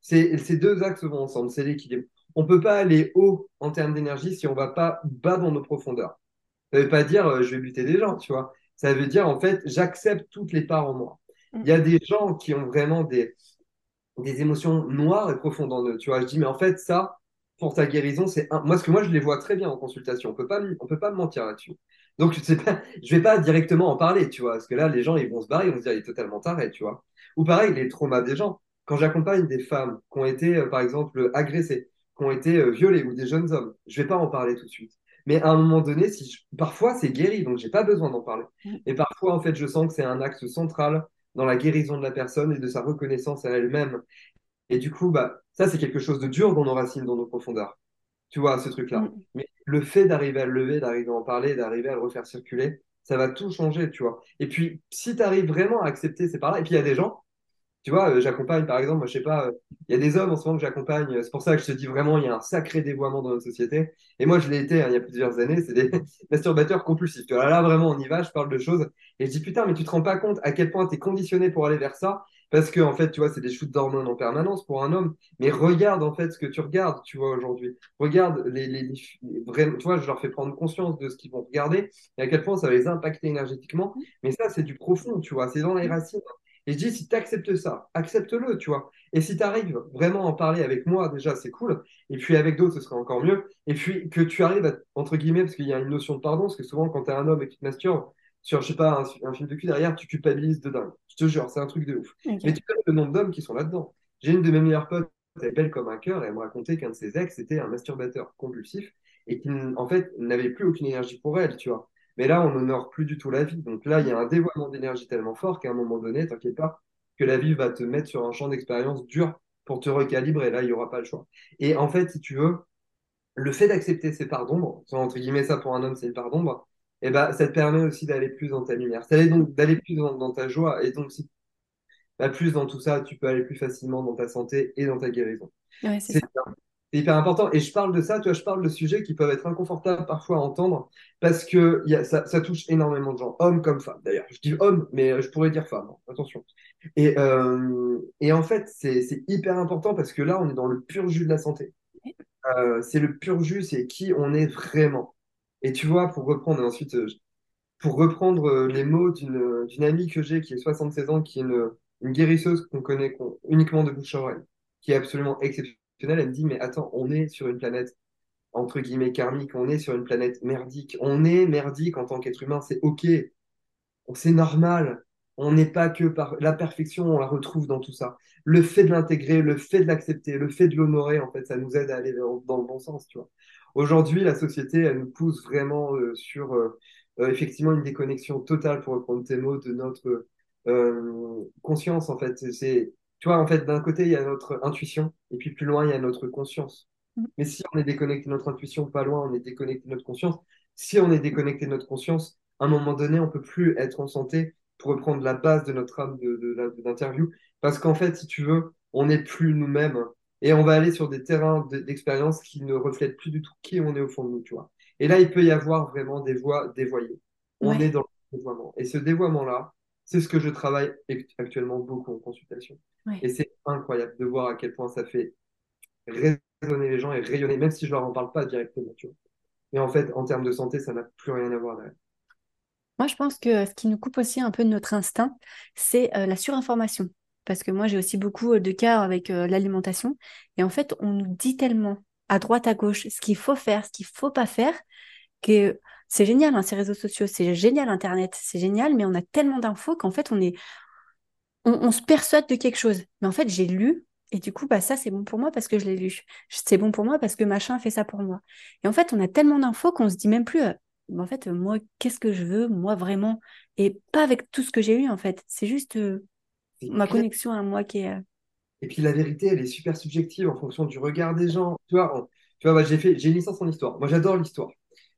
Ces deux axes vont ensemble, c'est l'équilibre. On ne peut pas aller haut en termes d'énergie si on ne va pas bas dans nos profondeurs. Ça ne veut pas dire euh, je vais buter des gens, tu vois. Ça veut dire en fait j'accepte toutes les parts en moi. Il y a des gens qui ont vraiment des, des émotions noires et profondes en eux. Tu vois, je dis mais en fait ça pour ta guérison c'est un... moi ce que moi je les vois très bien en consultation. On peut pas on peut pas me mentir là-dessus. Donc je je vais pas directement en parler, tu vois, parce que là les gens ils vont se barrer, ils vont se dire il est totalement taré, tu vois. Ou pareil les traumas des gens. Quand j'accompagne des femmes qui ont été euh, par exemple agressées, qui ont été euh, violées ou des jeunes hommes, je vais pas en parler tout de suite. Mais à un moment donné, si parfois c'est guéri, donc j'ai pas besoin d'en parler. Mm. Et parfois, en fait, je sens que c'est un axe central dans la guérison de la personne et de sa reconnaissance à elle-même. Et du coup, bah, ça, c'est quelque chose de dur dans nos racines, dans nos profondeurs. Tu vois, ce truc-là. Mm. Mais le fait d'arriver à le lever, d'arriver à en parler, d'arriver à le refaire circuler, ça va tout changer, tu vois. Et puis, si tu arrives vraiment à accepter ces parts-là, et puis il y a des gens, tu vois, euh, j'accompagne par exemple, moi, je sais pas, euh, il y a des hommes en ce moment que j'accompagne, c'est pour ça que je te dis vraiment, il y a un sacré dévoiement dans notre société. Et moi, je l'ai été hein, il y a plusieurs années, c'est des masturbateurs compulsifs. Tu vois, là, vraiment, on y va, je parle de choses. Et je dis, putain, mais tu te rends pas compte à quel point tu es conditionné pour aller vers ça. Parce que, en fait, tu vois, c'est des shoots d'hormones en permanence pour un homme. Mais regarde, en fait, ce que tu regardes, tu vois, aujourd'hui. Regarde les, les, les, tu vois, je leur fais prendre conscience de ce qu'ils vont regarder et à quel point ça va les impacter énergétiquement. Mais ça, c'est du profond, tu vois, c'est dans les racines. Et je dis, si tu acceptes ça, accepte-le, tu vois. Et si tu arrives vraiment à en parler avec moi, déjà, c'est cool. Et puis avec d'autres, ce serait encore mieux. Et puis que tu arrives à, entre guillemets, parce qu'il y a une notion de pardon, parce que souvent, quand tu es un homme et que tu te masturbes, sur, je sais pas, un, film de cul derrière, tu culpabilises de dingue. Je te jure, c'est un truc de ouf. Mais tu sais le nombre d'hommes qui sont là-dedans. J'ai une de mes meilleures potes, elle belle comme un cœur, et elle me racontait qu'un de ses ex était un masturbateur compulsif et qu'il, en fait, n'avait plus aucune énergie pour elle, tu vois. Mais là, on n'honore plus du tout la vie. Donc là, il y a un dévoiement d'énergie tellement fort qu'à un moment donné, t'inquiète pas, que la vie va te mettre sur un champ d'expérience dur pour te recalibrer. Là, il n'y aura pas le choix. Et en fait, si tu veux, le fait d'accepter ces parts d'ombre, entre guillemets, ça pour un homme, c'est une part d'ombre, et eh ben, ça te permet aussi d'aller plus dans ta lumière. D'aller plus dans, ta joie. Et donc, si bah, plus dans tout ça, tu peux aller plus facilement dans ta santé et dans ta guérison. Ouais, c'est hyper important. Et je parle de ça, tu vois, je parle de sujets qui peuvent être inconfortables parfois à entendre parce que y a, ça, ça, touche énormément de gens, hommes comme femmes d'ailleurs. Je dis hommes, mais je pourrais dire femmes, hein. attention. Et, euh, et en fait, c'est hyper important parce que là, on est dans le pur jus de la santé. Euh, c'est le pur jus, c'est qui on est vraiment. Et tu vois, pour reprendre, ensuite, euh, pour reprendre euh, les mots d'une amie que j'ai qui est 76 ans, qui est une, une guérisseuse qu'on connaît uniquement de bouche à oreille, qui est absolument exceptionnelle elle me dit, mais attends, on est sur une planète, entre guillemets, karmique, on est sur une planète merdique. On est merdique en tant qu'être humain, c'est OK. C'est normal. On n'est pas que par la perfection, on la retrouve dans tout ça. Le fait de l'intégrer, le fait de l'accepter, le fait de l'honorer, en fait, ça nous aide à aller dans le bon sens, tu vois. Aujourd'hui, la société, elle nous pousse vraiment euh, sur euh, euh, effectivement une déconnexion totale, pour reprendre tes mots, de notre conscience, en fait. C'est tu vois, en fait, d'un côté, il y a notre intuition, et puis plus loin, il y a notre conscience. Mm. Mais si on est déconnecté de notre intuition, pas loin, on est déconnecté de notre conscience. Si on est déconnecté de notre conscience, à un moment donné, on peut plus être en santé pour reprendre la base de notre âme d'interview. Parce qu'en fait, si tu veux, on n'est plus nous-mêmes. Et on va aller sur des terrains d'expérience qui ne reflètent plus du tout qui on est au fond de nous, tu vois. Et là, il peut y avoir vraiment des voies dévoyées. On est dans le dévoiement. Et ce dévoiement-là, c'est ce que je travaille actuellement beaucoup en consultation. Et c'est incroyable de voir à quel point ça fait résonner les gens et rayonner, même si je leur en parle pas directement. Tu vois. Et en fait, en termes de santé, ça n'a plus rien à voir derrière. Moi, je pense que ce qui nous coupe aussi un peu de notre instinct, c'est euh, la surinformation. Parce que moi, j'ai aussi beaucoup de cas avec l'alimentation. Et en fait, on nous dit tellement à droite, à gauche ce qu'il faut faire, ce qu'il faut pas faire, que c'est génial, hein, ces réseaux sociaux, c'est génial, Internet, c'est génial, mais on a tellement d'infos qu'en fait, on est, on, se persuade de quelque chose. Mais en fait, j'ai lu, et du coup, bah, ça, c'est bon pour moi parce que je l'ai lu. C'est bon pour moi parce que machin fait ça pour moi. Et en fait, on a tellement d'infos qu'on se dit même plus, en fait, moi, qu'est-ce que je veux, moi, vraiment? Et pas avec tout ce que j'ai eu, en fait. C'est juste ma connexion à moi qui est. Euh, et puis, la vérité, elle est super subjective en fonction du regard des gens. Tu vois, tu vois j'ai fait, j'ai une licence en histoire. Moi, j'adore l'histoire.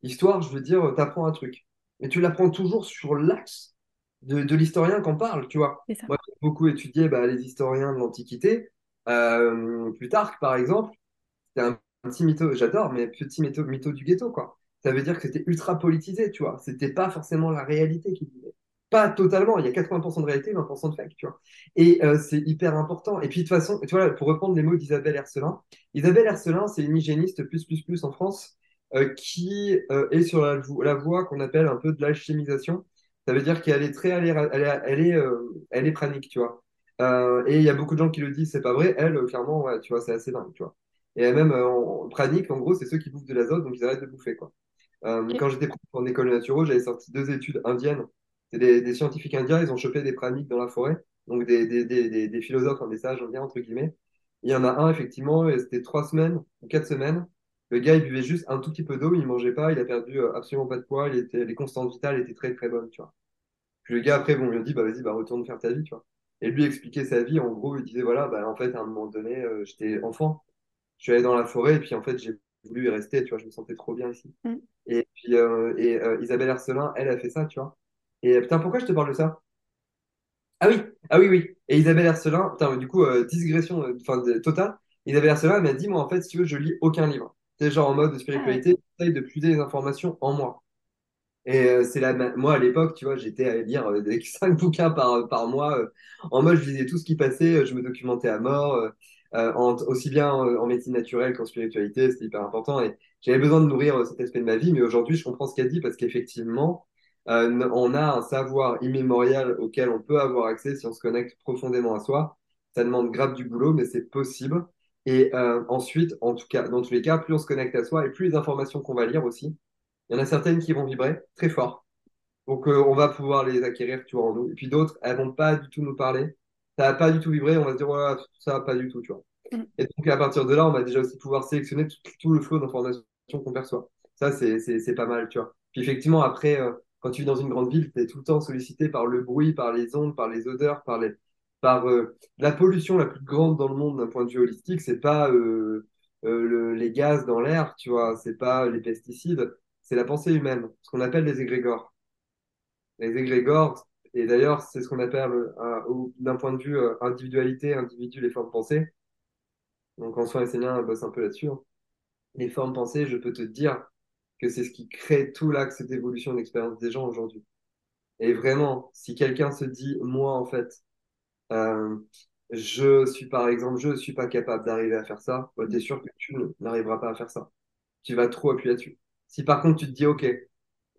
Histoire, je veux dire, tu apprends un truc. Mais tu l'apprends toujours sur l'axe de, de l'historien qu'en parle, tu vois. Moi, j'ai beaucoup étudié bah, les historiens de l'Antiquité. Plutarque, par exemple, c'était un petit mytho, j'adore, mais petit mytho, mytho du ghetto, quoi. Ça veut dire que c'était ultra politisé, tu vois. C'était pas forcément la réalité disait. Pas totalement, il y a 80% de réalité, 20% de fake, tu vois. Et euh, c'est hyper important. Et puis de toute façon, tu vois, pour reprendre les mots d'Isabelle Hercelin, Isabelle Hercelin, c'est une hygiéniste plus plus plus en France euh, qui euh, est sur la, la voie qu'on appelle un peu de l'alchimisation. Ça veut dire qu'elle est très, elle est, elle est, elle est, pranique, tu vois. et il y a beaucoup de gens qui le disent, c'est pas vrai. Elle, clairement, ouais, tu vois, c'est assez dingue, tu vois. Et même en pranique, en gros, c'est ceux qui bouffent de l'azote, donc ils arrêtent de bouffer, quoi. Quand j'étais en école naturelle, j'avais sorti deux études indiennes des, scientifiques indiens, ils ont chopé des praniques dans la forêt, donc des, des, philosophes, des sages indiens, entre guillemets. Il y en a un, effectivement, c'était trois semaines ou quatre semaines. Le gars, il buvait juste un tout petit peu d'eau, il ne mangeait pas, il a perdu euh, absolument pas de poids, il était, les constantes vitales étaient très très bonnes, tu vois. Puis le gars, après, bon, il lui a dit, bah vas-y, bah, retourne faire ta vie, tu vois. Et lui expliquait sa vie, en gros, il disait, voilà, bah, en fait, à un moment donné, euh, j'étais enfant, je suis allé dans la forêt, et puis en fait, j'ai voulu y rester, tu vois, je me sentais trop bien ici. Mm. Et puis, euh, et, Isabelle Arcelin, elle a fait ça, tu vois. Et putain, pourquoi je te parle de ça? Ah oui, ah oui, oui. Et Isabelle Arcelin, putain, du coup, euh, digression euh, enfin, totale. Isabelle Arcelin m'a dit, moi, en fait, si tu veux, je lis aucun livre. C'est genre en mode de spiritualité, j'essaye de puiser les informations en moi. Et euh, c'est là, moi, à l'époque, tu vois, j'étais à lire des 5 bouquins par, par mois. en mode, je lisais tout ce qui passait, je me documentais à mort, aussi bien en médecine naturelle qu'en spiritualité, c'était hyper important. Et j'avais besoin de nourrir cet aspect de ma vie, mais aujourd'hui, je comprends ce qu'elle dit parce qu'effectivement, euh, on a un savoir immémorial auquel on peut avoir accès si on se connecte profondément à soi. Ça demande grave du boulot, mais c'est possible. Et euh, ensuite, en tout cas, dans tous les cas, plus on se connecte à soi et plus les informations qu'on va lire aussi, il y en a certaines qui vont vibrer très fort. Donc, euh, on va pouvoir les acquérir, tu vois, en nous. Et puis d'autres, elles vont pas du tout nous parler. Ça va pas du tout vibrer, on va se dire, voilà, ça va pas du tout, tu vois. Mm. Et donc, à partir de là, on va déjà aussi pouvoir sélectionner tout, le flot d'informations qu'on perçoit. Ça, c'est pas mal, tu vois. Puis effectivement, après, quand tu vis dans une grande ville, tu es tout le temps sollicité par le bruit, par les ondes, par les odeurs, par, les, par euh, la pollution la plus grande dans le monde d'un point de vue holistique. C'est pas euh, euh, les gaz dans l'air, tu vois, c'est pas les pesticides, c'est la pensée humaine, ce qu'on appelle les égrégores. Les égrégores, et d'ailleurs, c'est ce qu'on appelle d'un point de vue individualité, individu, les formes pensées. Donc en soi, enseignant bosse un peu là-dessus. Hein. Les formes pensées, je peux te dire, que c'est ce qui crée tout l'axe d'évolution d'expérience des gens aujourd'hui. Et vraiment, si quelqu'un se dit, moi, en fait, euh, je suis par exemple, je ne suis pas capable d'arriver à faire ça, bah, tu es sûr que tu n'arriveras pas à faire ça. Tu vas trop appuyer là-dessus. Si par contre tu te dis, OK,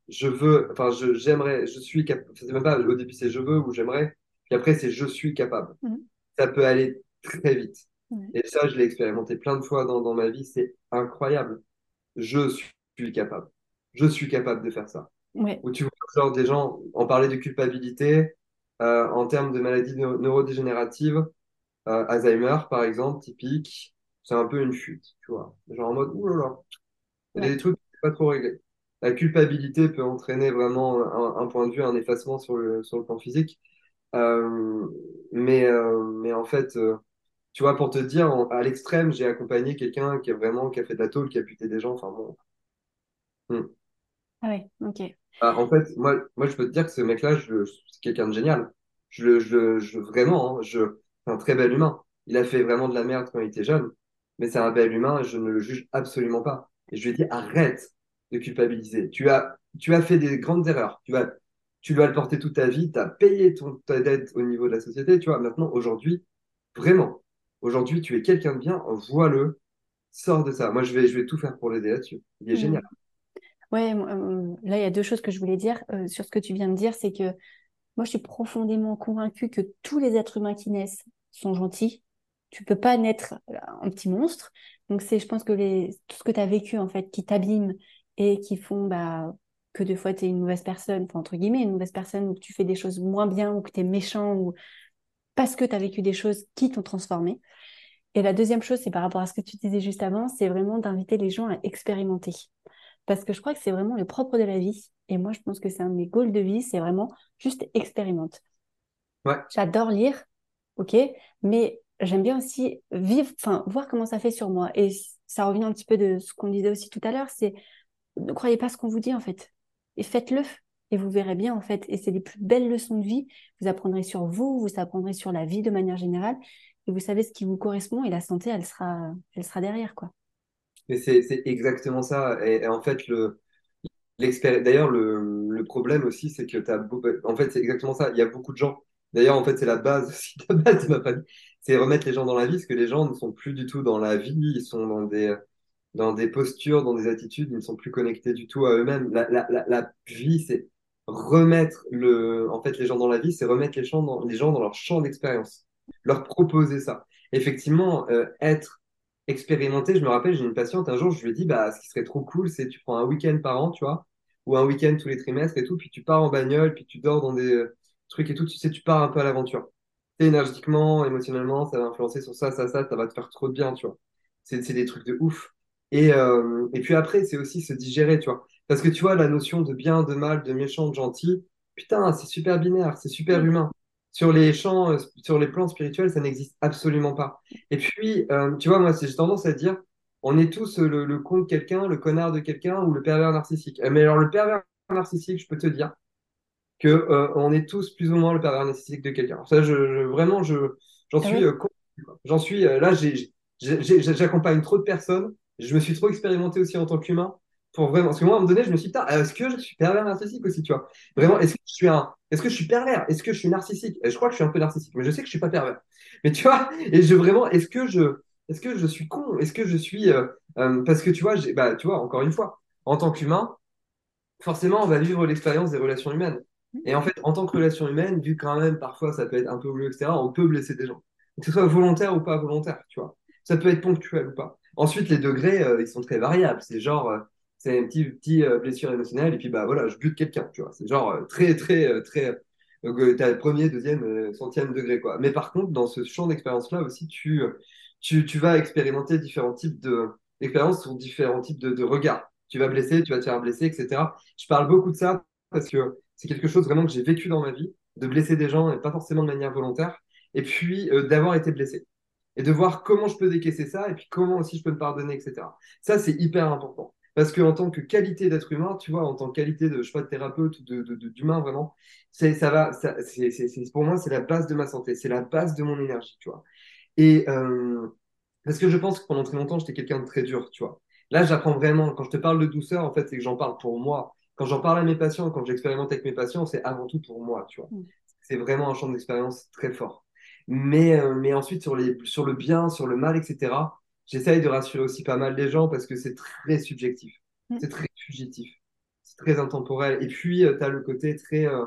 je veux, enfin, j'aimerais, je, suis capable, c'est même pas au début c'est je veux ou j'aimerais, puis après c'est je suis capable. Mmh. Ça peut aller très vite. Et ça, je l'ai expérimenté plein de fois dans, dans ma vie, c'est incroyable. Je suis suis capable. Je suis capable de faire ça. Ou tu vois, genre des gens en parler de culpabilité euh, en termes de maladies neurodégénératives, euh, Alzheimer par exemple, typique, c'est un peu une chute, tu vois. Genre en mode, oulala, il y a des trucs qui pas trop réglés. La culpabilité peut entraîner vraiment un, point de vue, un effacement sur le, sur le plan physique. Euh, mais, mais en fait, tu vois, pour te dire, à l'extrême, j'ai accompagné quelqu'un qui a vraiment qui a fait de la tôle, qui a buté des gens. Enfin bon, Hmm. Ah ouais, ok. Ah, en fait, moi, moi, je peux te dire que ce mec-là, je, c'est quelqu'un de génial. Je, je, je vraiment, hein, je, c'est un très bel humain. Il a fait vraiment de la merde quand il était jeune, mais c'est un bel humain et je ne le juge absolument pas. Et je lui ai dit, arrête de culpabiliser. Tu as, tu as fait des grandes erreurs. Tu vas, tu dois le porter toute ta vie. Tu as payé ton, ta dette au niveau de la société. Tu vois, maintenant, aujourd'hui, vraiment, aujourd'hui, tu es quelqu'un de bien. Vois-le. Sors de ça. Moi, je vais, je vais tout faire pour l'aider là-dessus. Il est hmm. génial. Ouais, euh, là, il y a deux choses que je voulais dire euh, sur ce que tu viens de dire. C'est que moi, je suis profondément convaincue que tous les êtres humains qui naissent sont gentils. Tu peux pas naître un petit monstre. Donc, c'est, je pense que tout ce que tu as vécu, en fait, qui t'abîme et qui font bah, que deux fois, tu es une mauvaise personne, entre guillemets, une mauvaise personne, ou que tu fais des choses moins bien, ou que tu es méchant, ou parce que tu as vécu des choses qui t'ont transformé. Et la deuxième chose, c'est par rapport à ce que tu disais juste avant, c'est vraiment d'inviter les gens à expérimenter parce que je crois que c'est vraiment le propre de la vie. Et moi, je pense que c'est un de mes goals de vie, c'est vraiment juste expérimente. Ouais. J'adore lire, ok, mais j'aime bien aussi vivre, enfin, voir comment ça fait sur moi. Et ça revient un petit peu de ce qu'on disait aussi tout à l'heure, c'est ne croyez pas ce qu'on vous dit en fait. Et faites-le. Et vous verrez bien en fait. Et c'est les plus belles leçons de vie. Vous apprendrez sur vous, vous apprendrez sur la vie de manière générale. et vous savez ce qui vous correspond et la santé, elle sera, elle sera derrière, quoi. Mais c'est exactement ça. Et, en fait, le, D'ailleurs, le, le, problème aussi, c'est que tu as En fait, c'est exactement ça. Il y a beaucoup de gens. D'ailleurs, en fait, c'est la base aussi, la base de ma famille. C'est remettre les gens dans la vie, parce que les gens ne sont plus du tout dans la vie. Ils sont dans des, dans des postures, dans des attitudes. Ils ne sont plus connectés du tout à eux-mêmes. La, la, la, la vie, c'est remettre le, en fait, les gens dans la vie, c'est remettre les gens dans, les gens dans leur champ d'expérience. Leur proposer ça. Effectivement, euh, être expérimenté. Je me rappelle, j'ai une patiente, un jour, je lui ai dit, bah, ce qui serait trop cool, c'est tu prends un week-end par an, tu vois, ou un week-end tous les trimestres et tout, puis tu pars en bagnole, puis tu dors dans des euh, trucs et tout, tu sais, tu pars un peu à l'aventure. Énergétiquement, émotionnellement, ça va influencer sur ça, ça, ça, ça va te faire trop de bien, tu vois. C'est des trucs de ouf. Et, euh, et puis après, c'est aussi se digérer, tu vois. Parce que tu vois, la notion de bien, de mal, de méchant, de gentil, putain, c'est super binaire, c'est super humain. Sur les champs, euh, sur les plans spirituels, ça n'existe absolument pas. Et puis, euh, tu vois, moi, j'ai tendance à dire, on est tous le, le con de quelqu'un, le connard de quelqu'un ou le pervers narcissique. Euh, mais alors, le pervers narcissique, je peux te dire que on est tous plus ou moins le pervers narcissique de quelqu'un. Ça, je, vraiment, je, j'en ah suis, j'en suis, là, j'accompagne trop de personnes. Je me suis trop expérimenté aussi en tant qu'humain pour vraiment. Parce que moi, à un moment donné, je me suis dit, est-ce que je suis pervers narcissique aussi, tu vois? Vraiment, est-ce que je suis un. Est-ce que je suis pervers? Est-ce que je suis narcissique? Je crois que je suis un peu narcissique, mais je sais que je suis pas pervers. Mais tu vois, et je vraiment, est-ce que je, est-ce que je suis con? Est-ce que je suis, euh, euh, parce que tu vois, bah, tu vois, encore une fois, en tant qu'humain, forcément, on va vivre l'expérience des relations humaines. Et en fait, en tant que relation humaine, vu quand même, parfois, ça peut être un peu bleu, etc., on peut blesser des gens. Que ce soit volontaire ou pas volontaire, tu vois. Ça peut être ponctuel ou pas. Ensuite, les degrés, euh, ils sont très variables. C'est genre, c'est une petite, petite euh, blessure émotionnelle, et puis bah voilà, je bute quelqu'un, tu vois. C'est genre euh, très, très, euh, très. Donc, as le premier, deuxième, centième degré, quoi. Mais par contre, dans ce champ d'expérience-là aussi, tu, tu, tu, vas expérimenter différents types d'expériences sur différents types de, regards. Tu vas blesser, tu vas te faire blesser, etc. Je parle beaucoup de ça parce que c'est quelque chose vraiment que j'ai vécu dans ma vie, de blesser des gens et pas forcément de manière volontaire, et puis d'avoir été blessé. Et de voir comment je peux décaisser ça, et puis comment aussi je peux me pardonner, etc. Ça, c'est hyper important. Parce qu'en tant que qualité d'être humain, tu vois, en tant que qualité de, je sais pas, de thérapeute d'humain, de, vraiment, c'est, ça va, ça, c'est, pour moi, c'est la base de ma santé, c'est la base de mon énergie, tu vois. Et euh, parce que je pense que pendant très longtemps, j'étais quelqu'un de très dur, tu vois. Là, j'apprends vraiment, quand je te parle de douceur, en fait, c'est que j'en parle pour moi. Quand j'en parle à mes patients, quand j'expérimente avec mes patients, c'est avant tout pour moi, tu vois. Mm. C'est vraiment un champ d'expérience très fort. Mais, euh, mais ensuite, sur, les, sur le bien, sur le mal, etc., j'essaye de rassurer aussi pas mal les gens parce que c'est très subjectif, mm. c'est très subjectif, c'est très intemporel. Et puis, euh, tu as le côté très euh,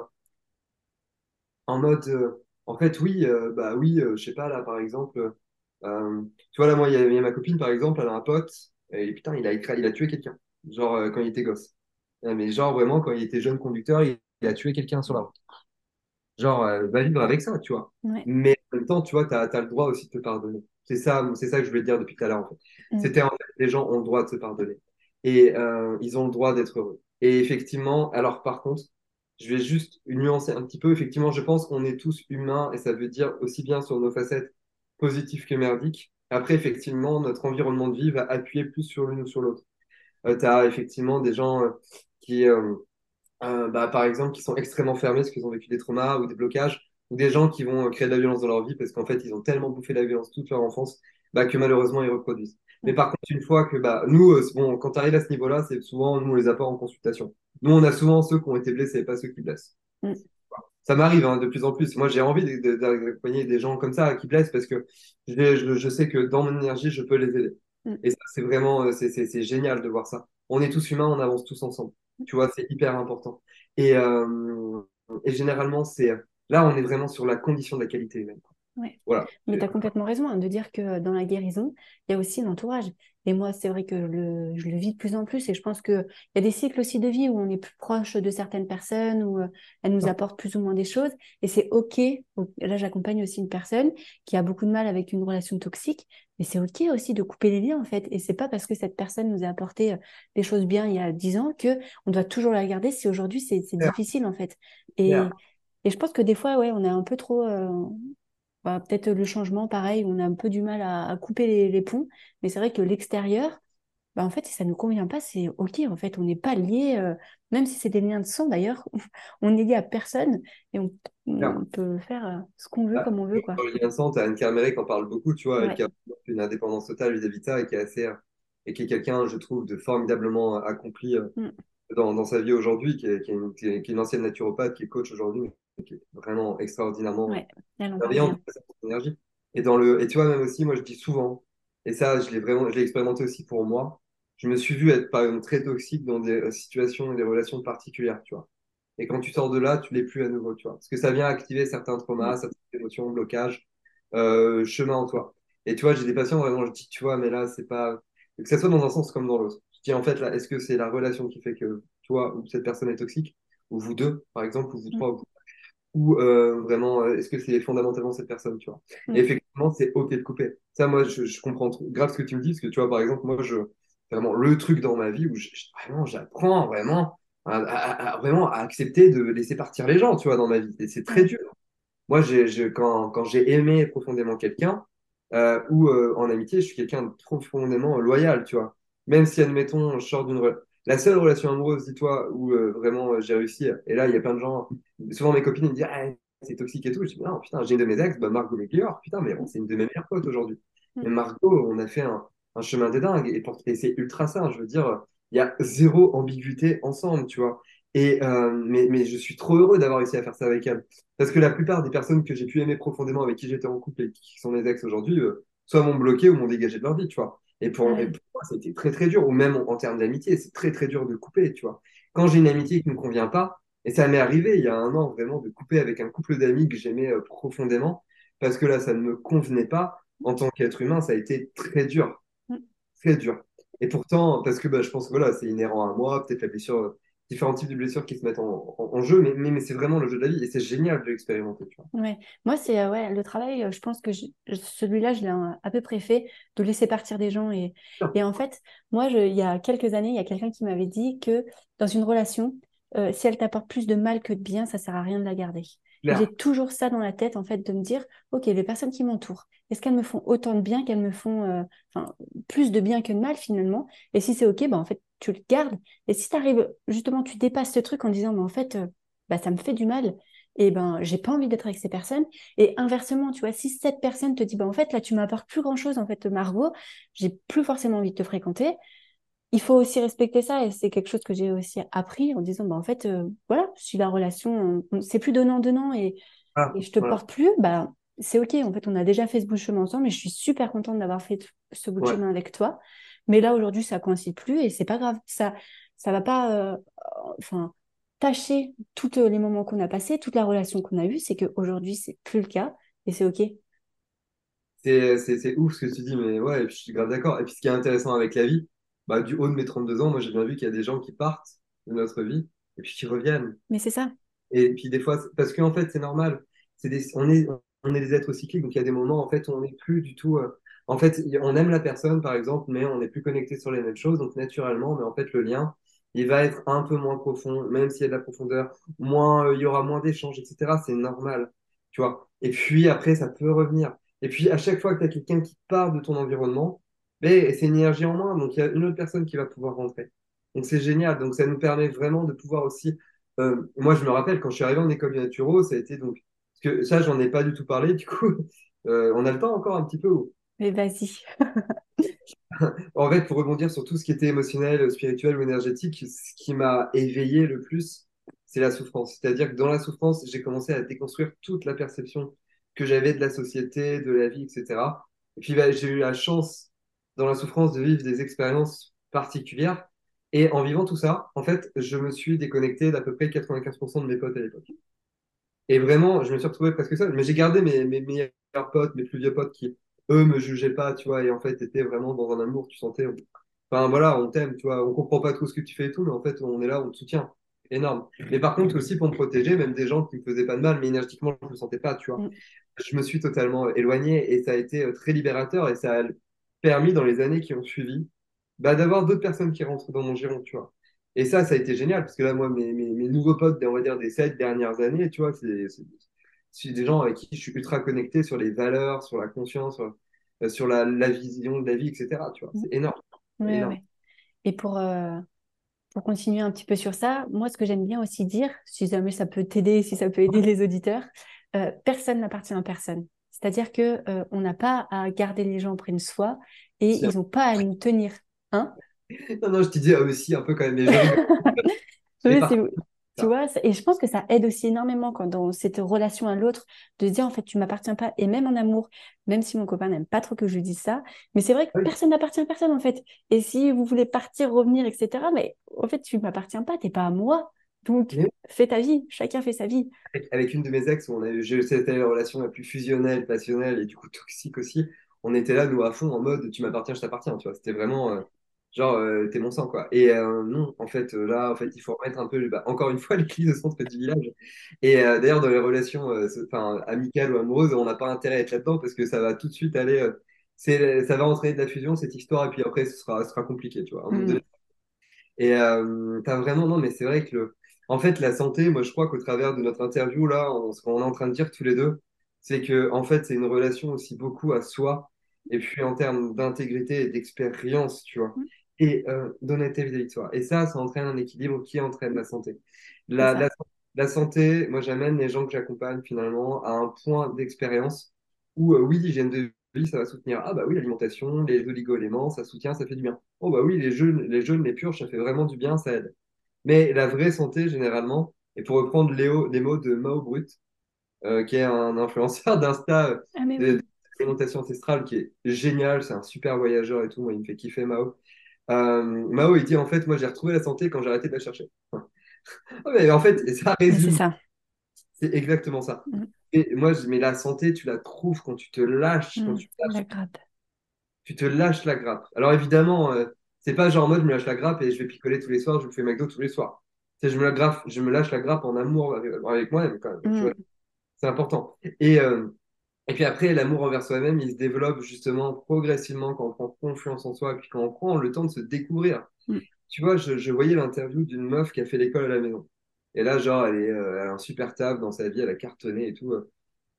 en mode, euh, en fait, oui, bah oui, je sais pas, là, par exemple, tu vois, là, moi, il y, a ma copine, par exemple, elle a un pote, et putain, il a, il a tué quelqu'un, genre quand il était gosse. Mais genre, vraiment, quand il était jeune conducteur, il, a tué quelqu'un sur la route. Genre, va vivre avec ça, tu vois. Mais en même temps, tu vois, tu as, as, le droit aussi de te pardonner. C'est ça, c'est ça que je voulais dire depuis tout à l'heure. En fait. Mm. C'était en fait, les gens ont le droit de se pardonner et euh, ils ont le droit d'être heureux. Et effectivement, alors par contre, je vais juste nuancer un petit peu. Effectivement, je pense qu'on est tous humains et ça veut dire aussi bien sur nos facettes positives que merdiques. Après, effectivement, notre environnement de vie va appuyer plus sur l'une ou sur l'autre. Euh, tu as effectivement des gens euh, qui, bah, par exemple, qui sont extrêmement fermés parce qu'ils ont vécu des traumas ou des blocages ou des gens qui vont créer de la violence dans leur vie parce qu'en fait, ils ont tellement bouffé la violence toute leur enfance bah, que malheureusement, ils reproduisent. Mais par contre, une fois que bah, nous, euh, bon, quand tu arrives à ce niveau-là, c'est souvent, nous, on les a pas en consultation. Nous, on a souvent ceux qui ont été blessés, pas ceux qui blessent. Mm. Ça m'arrive hein, de plus en plus. Moi, j'ai envie d'accompagner des gens comme ça qui blessent parce que je, je, sais que dans mon énergie, je peux les aider. Mm. Et ça, c'est vraiment, euh, c'est génial de voir ça. On est tous humains, on avance tous ensemble. Tu vois, c'est hyper important. Et, euh, et généralement, c'est Là, on est vraiment sur la condition de la qualité humaine. Voilà. Mais tu as complètement raison hein, de dire que dans la guérison, il y a aussi l'entourage. Et moi, c'est vrai que je le vis de plus en plus et je pense qu'il y a des cycles aussi de vie où on est plus proche de certaines personnes, où euh, elles nous apportent plus ou moins des choses. Et c'est OK. Là, j'accompagne aussi une personne qui a beaucoup de mal avec une relation toxique, mais c'est OK aussi de couper les liens en fait. Et c'est pas parce que cette personne nous a apporté euh, des choses bien il y a dix ans que on doit toujours la garder si aujourd'hui c'est difficile en fait. Et, et je pense que des fois, ouais, on est un peu trop. Euh, bah, peut-être le changement, pareil, on a un peu du mal à, couper les, ponts. Mais c'est vrai que l'extérieur, bah, en fait, si ça ne nous convient pas, c'est OK. En fait, on n'est pas lié, euh, même si c'est des liens de sang d'ailleurs, on n'est lié à personne et on, peut faire euh, ce qu'on veut, ah, comme on veut. Quoi. Dans le lien de sang, tu as Anne Carméré qui en parle beaucoup, tu vois, qui a une indépendance totale vis-à-vis de ça et qui est assez. et qui est quelqu'un, je trouve, de formidablement accompli mm. dans, dans, sa vie aujourd'hui, qui, qui, est une ancienne naturopathe, qui est coach aujourd'hui, vraiment extraordinairement ouais, bienveillante, énergie. Et, dans le, et tu vois, même aussi, moi, je dis souvent, et ça, je l'ai vraiment, je l'ai expérimenté aussi pour moi. Je me suis vu être, par exemple, très toxique dans des euh, situations et des relations particulières, tu vois. Et quand tu sors de là, tu l'es plus à nouveau, tu vois. Parce que ça vient activer certains traumas, certaines émotions, blocages, euh, chemin en toi. Et tu vois, j'ai des patients vraiment, je dis, tu vois, mais là, c'est pas. Que ça soit dans un sens comme dans l'autre. Je dis, en fait, là, est-ce que c'est la relation qui fait que toi ou cette personne est toxique? Ou vous deux, par exemple, ou vous trois, ou ou euh, vraiment, euh, est-ce que c'est fondamentalement cette personne, tu vois? Mm. Et effectivement, c'est OK de couper. Ça, moi, je, comprends grave ce que tu me dis, parce que tu vois, par exemple, moi, je, vraiment, le truc dans ma vie où vraiment, j'apprends vraiment à, vraiment à accepter de laisser partir les gens, tu vois, dans ma vie. Et c'est très mm. dur. Moi, j'ai, quand, quand j'ai aimé profondément quelqu'un, euh, ou en amitié, je suis quelqu'un de profondément loyal, tu vois. Même si, admettons, je sors d'une la seule relation amoureuse, dis-toi, où euh, vraiment euh, j'ai réussi, et là, il y a plein de gens, souvent mes copines me disent, ah, c'est toxique et tout. Je dis, non, putain, j'ai une de mes ex, bah, Margot Meglior, putain, mais c'est une de mes meilleures potes aujourd'hui. Mm. Et Margot, on a fait un, chemin des dingues, et, c'est ultra sain, je veux dire, il y a zéro ambiguïté ensemble, tu vois. Et, euh, mais, mais, je suis trop heureux d'avoir réussi à faire ça avec elle. Parce que la plupart des personnes que j'ai pu aimer profondément, avec qui j'étais en couple et qui sont mes ex aujourd'hui, soit m'ont bloqué ou m'ont dégagé de leur vie, tu vois. Et pour, moi, c'était très, très dur. Ou même en, termes d'amitié, c'est très, très dur de couper, tu vois. Quand j'ai une amitié qui ne me convient pas, et ça m'est arrivé il y a un an vraiment de couper avec un couple d'amis que j'aimais euh, profondément, parce que là, ça ne me convenait pas. En tant qu'être humain, ça a été très dur. Mm. Très dur. Et pourtant, parce que bah, je pense que voilà, c'est inhérent à moi, peut-être la blessure différents types de blessures qui se mettent en, jeu, mais, mais, c'est vraiment le jeu de la vie et c'est génial de l'expérimenter. Ouais. Moi, c'est euh, ouais, le travail, euh, je pense que celui-là, je l'ai à peu près fait, de laisser partir des gens. Et, et en fait, moi, je, il y a quelques années, il y a quelqu'un qui m'avait dit que dans une relation, euh, si elle t'apporte plus de mal que de bien, ça sert à rien de la garder. J'ai toujours ça dans la tête, en fait, de me dire, OK, les personnes qui m'entourent, est-ce qu'elles me font autant de bien qu'elles me font plus de bien que de mal finalement? Et si c'est OK, bah, en fait, tu le gardes. Et si tu arrives, justement, tu dépasses ce truc en disant, mais en fait, euh, bah, ça me fait du mal. Et ben, j'ai pas envie d'être avec ces personnes. Et inversement, tu vois, si cette personne te dit, bah, en fait, là, tu m'apportes plus grand chose, en fait, Margot, j'ai plus forcément envie de te fréquenter. Il faut aussi respecter ça. Et c'est quelque chose que j'ai aussi appris en disant, bah, en fait, euh, voilà, si la relation, c'est plus donnant-donnant et, ah, et je te porte plus, bah, c'est OK. En fait, on a déjà fait ce bout de chemin ensemble et je suis super contente d'avoir fait ce bout de chemin avec toi. Mais là, aujourd'hui, ça coïncide plus et c'est pas grave. Ça ça va pas euh, enfin, tâcher tous les moments qu'on a passés, toute la relation qu'on a eue. C'est qu'aujourd'hui, c'est plus le cas et c'est OK. C'est ouf ce que tu dis, mais ouais, je suis grave d'accord. Et puis ce qui est intéressant avec la vie, bah, du haut de mes 32 ans, moi j'ai bien vu qu'il y a des gens qui partent de notre vie et puis qui reviennent. Mais c'est ça. Et puis des fois, parce qu'en fait, c'est normal. Des, on, est, on est des êtres cycliques, donc il y a des moments, en fait, où on n'est plus du tout. Euh, en fait, on aime la personne, par exemple, mais on n'est plus connecté sur les mêmes choses. Donc, naturellement, mais en fait, le lien, il va être un peu moins profond, même s'il y a de la profondeur, moins, euh, il y aura moins d'échanges, etc. C'est normal, tu vois. Et puis, après, ça peut revenir. Et puis, à chaque fois que tu as quelqu'un qui part de ton environnement, ben, c'est une énergie en moins. Donc, il y a une autre personne qui va pouvoir rentrer. Donc, c'est génial. Donc, ça nous permet vraiment de pouvoir aussi. Euh, moi, je me rappelle, quand je suis arrivé en école naturo, ça a été donc. Parce que ça, j'en ai pas du tout parlé, du coup. Euh, on a le temps encore un petit peu. Mais vas-y. en fait, pour rebondir sur tout ce qui était émotionnel, spirituel ou énergétique, ce qui m'a éveillé le plus, c'est la souffrance. C'est-à-dire que dans la souffrance, j'ai commencé à déconstruire toute la perception que j'avais de la société, de la vie, etc. Et puis, bah, j'ai eu la chance, dans la souffrance, de vivre des expériences particulières. Et en vivant tout ça, en fait, je me suis déconnecté d'à peu près 95% de mes potes à l'époque. Et vraiment, je me suis retrouvé presque seul. Mais j'ai gardé mes, mes meilleurs potes, mes plus vieux potes qui, eux me jugeaient pas, tu vois, et en fait, étaient vraiment dans un amour, tu sentais, enfin voilà, on t'aime, tu vois, on comprend pas tout ce que tu fais et tout, mais en fait, on est là, on te soutient. Énorme. Mais par contre, aussi pour me protéger, même des gens qui me faisaient pas de mal, mais énergétiquement, je me sentais pas, tu vois. Mm. Je me suis totalement éloigné et ça a été euh, très libérateur et ça a permis dans les années qui ont suivi bah, d'avoir d'autres personnes qui rentrent dans mon giron, tu vois. Et ça, ça a été génial parce que là, moi, mes, mes, mes nouveaux potes, on va dire des sept dernières années, tu vois, c'est des gens avec qui je suis ultra connecté sur les valeurs, sur la conscience, sur, euh, la, vision de la vie, etc. Tu vois, c'est énorme. Et pour, euh, pour continuer un petit peu sur ça, moi, ce que j'aime bien aussi dire, si jamais ça peut t'aider, si ça peut aider les auditeurs, euh, personne n'appartient à personne. C'est-à-dire que euh, on n'a pas à garder les gens près de soi et ils n'ont pas à nous tenir. Hein? Non, non, je te dis aussi un peu quand même les gens. oui, tu vois, et je pense que ça aide aussi énormément quand dans cette relation à l'autre de se dire en fait tu m'appartiens pas et même en amour, même si mon copain n'aime pas trop que je dise ça, mais c'est vrai que personne n'appartient à personne en fait. Et si vous voulez partir, revenir, etc. Mais en fait tu m'appartiens pas, t'es pas à moi. Donc fais ta vie, chacun fait sa vie. Avec, une de mes ex, c'était la relation la plus fusionnelle, passionnelle et du coup toxique aussi. On était là nous à fond en mode tu m'appartiens, je t'appartiens. Tu vois, c'était vraiment euh, Genre, euh, t'es mon sang, quoi. Et euh, non, en fait, euh, là, en fait, il faut remettre un peu, bah, encore une fois, l'église au centre du village. Et d'ailleurs, dans les relations amicales ou amoureuses, on n'a pas intérêt à être là-dedans parce que ça va tout de suite aller. c'est, ça va entraîner de la fusion, cette histoire, et puis après, ce sera, ce sera compliqué, tu vois. Mm. Et t'as vraiment, non, mais c'est vrai que, le... en fait, la santé, moi, je crois qu'au travers de notre interview, là, ce qu'on est en train de dire tous les deux, c'est que, en fait, c'est une relation aussi beaucoup à soi et puis en termes d'intégrité et d'expérience, tu vois, mm. et euh, d'honnêteté vis-à-vis de soi. Et ça, ça entraîne un équilibre qui entraîne la santé. La, la, santé, moi, j'amène les gens que j'accompagne finalement à un point d'expérience où, euh, oui, l'hygiène de vie, ça va soutenir. Ah, bah oui, l'alimentation, les oligo-éléments, ça soutient, ça fait du bien. Oh, bah oui, les jeunes, les jeunes, les purges, ça fait vraiment du bien, ça aide. Mais la vraie santé, généralement, et pour reprendre Léo, les mots de Mao Brut, euh, qui est un influenceur d'Insta, ah, alimentation ancestrale qui est génial, c'est un super voyageur et tout, moi il me fait kiffer Mao. Euh, Mao il dit en fait moi j'ai retrouvé la santé quand j'ai arrêté de la chercher. Mais en fait ça résume. C'est ça. C'est exactement ça. Mm. Et moi je mais la santé tu la trouves quand tu te lâches, quand mm, tu te lâches. La grappe. Tu te lâches la grappe. Alors évidemment euh, c'est pas genre en mode je me lâche la grappe et je vais picoler tous les soirs, je me fais McDo tous les soirs. C'est je me la grappe, je me lâche la grappe en amour avec moi-même quand même. Mm. C'est important. Et euh, et puis après, l'amour envers soi-même, il se développe justement progressivement quand on prend confiance en soi et puis quand on prend le temps de se découvrir. Mm. Tu vois, je, voyais l'interview d'une meuf qui a fait l'école à la maison. Et là, genre, elle, est, euh, elle a un super table dans sa vie, elle a cartonné et tout. Euh.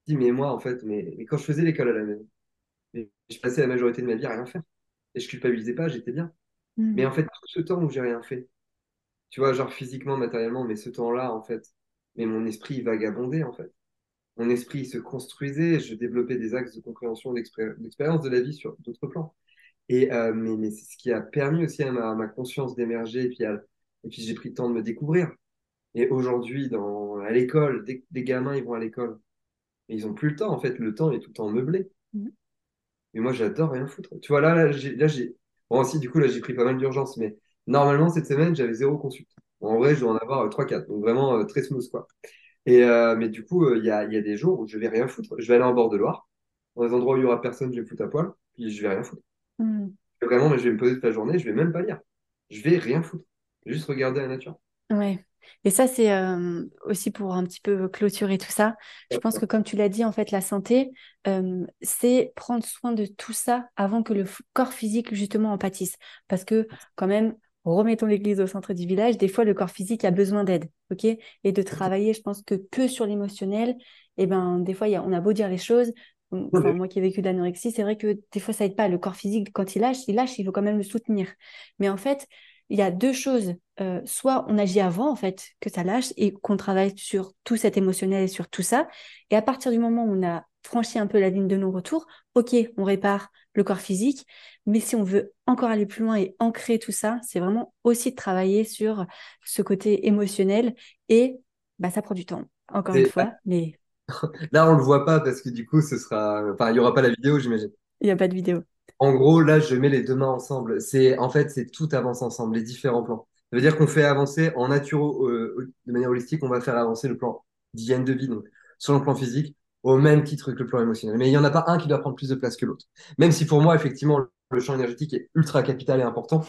Je dis, mais moi, en fait, mais, quand je faisais l'école à la maison, je passais la majorité de ma vie à rien faire. Et je culpabilisais pas, j'étais bien. Mm. Mais en fait, tout ce temps où j'ai rien fait, tu vois, genre physiquement, matériellement, mais ce temps-là, en fait, mais mon esprit vagabondait, en fait mon esprit se construisait, je développais des axes de compréhension, d'expérience de la vie sur d'autres plans. Et, euh, mais, c'est ce qui a permis aussi à ma, conscience d'émerger, et puis, et puis j'ai pris le temps de me découvrir. Et aujourd'hui, dans, à l'école, des, des gamins, ils vont à l'école. Et ils ont plus le temps, en fait, le temps est tout le temps meublé. Mmh. Mais moi, j'adore rien foutre. Tu vois, là, là, j'ai, bon, aussi, du coup, là, j'ai pris pas mal d'urgence, mais normalement, cette semaine, j'avais zéro consulte. en vrai, je dois en avoir 3-4, euh, donc vraiment euh, très smooth, quoi. Et, euh, mais du coup, il y a, y, a, des jours où je vais rien foutre. Je vais aller en bord de Loire, dans des endroits où il y aura personne, je vais me foutre à poil, puis je vais rien foutre. Hmm. Vraiment, mais je vais me poser toute la journée, je vais même pas lire. Je vais rien foutre. Juste regarder la nature. Ouais. Et ça, c'est euh, aussi pour un petit peu clôturer tout ça. Je pense que comme tu l'as dit, en fait, la santé, euh, c'est prendre soin de tout ça avant que le corps physique, justement, en pâtisse. Parce que quand même, remettons l'église au centre du village, des fois le corps physique a besoin d'aide, ok? Et de travailler, je pense que que sur l'émotionnel, et eh ben des fois on a beau dire les choses, moi qui ai vécu de l'anorexie, c'est vrai que des fois ça aide pas. Le corps physique, quand il lâche, il lâche, il faut quand même le soutenir. Mais en fait, il y a deux choses. Euh, soit on agit avant, en fait, que ça lâche et qu'on travaille sur tout cet émotionnel et sur tout ça. Et à partir du moment où on a franchi un peu la ligne de non-retour, ok, on répare le corps physique, mais si on veut encore aller plus loin et ancrer tout ça, c'est vraiment aussi de travailler sur ce côté émotionnel et bah, ça prend du temps, encore une fois. Mais... Là, on le voit pas parce que du coup, ce sera, enfin, il y aura pas la vidéo, j'imagine. Il n'y a pas de vidéo. En gros, là, je mets les deux mains ensemble. C'est, en fait, c'est tout avance ensemble, les différents plans. Ça veut dire qu'on fait avancer en naturo, euh, de manière holistique, on va faire avancer le plan d'hygiène de vie, donc sur le plan physique, au même titre que le plan émotionnel. Mais il n'y en a pas un qui doit prendre plus de place que l'autre. Même si pour moi, effectivement, le champ énergétique est ultra capital et important.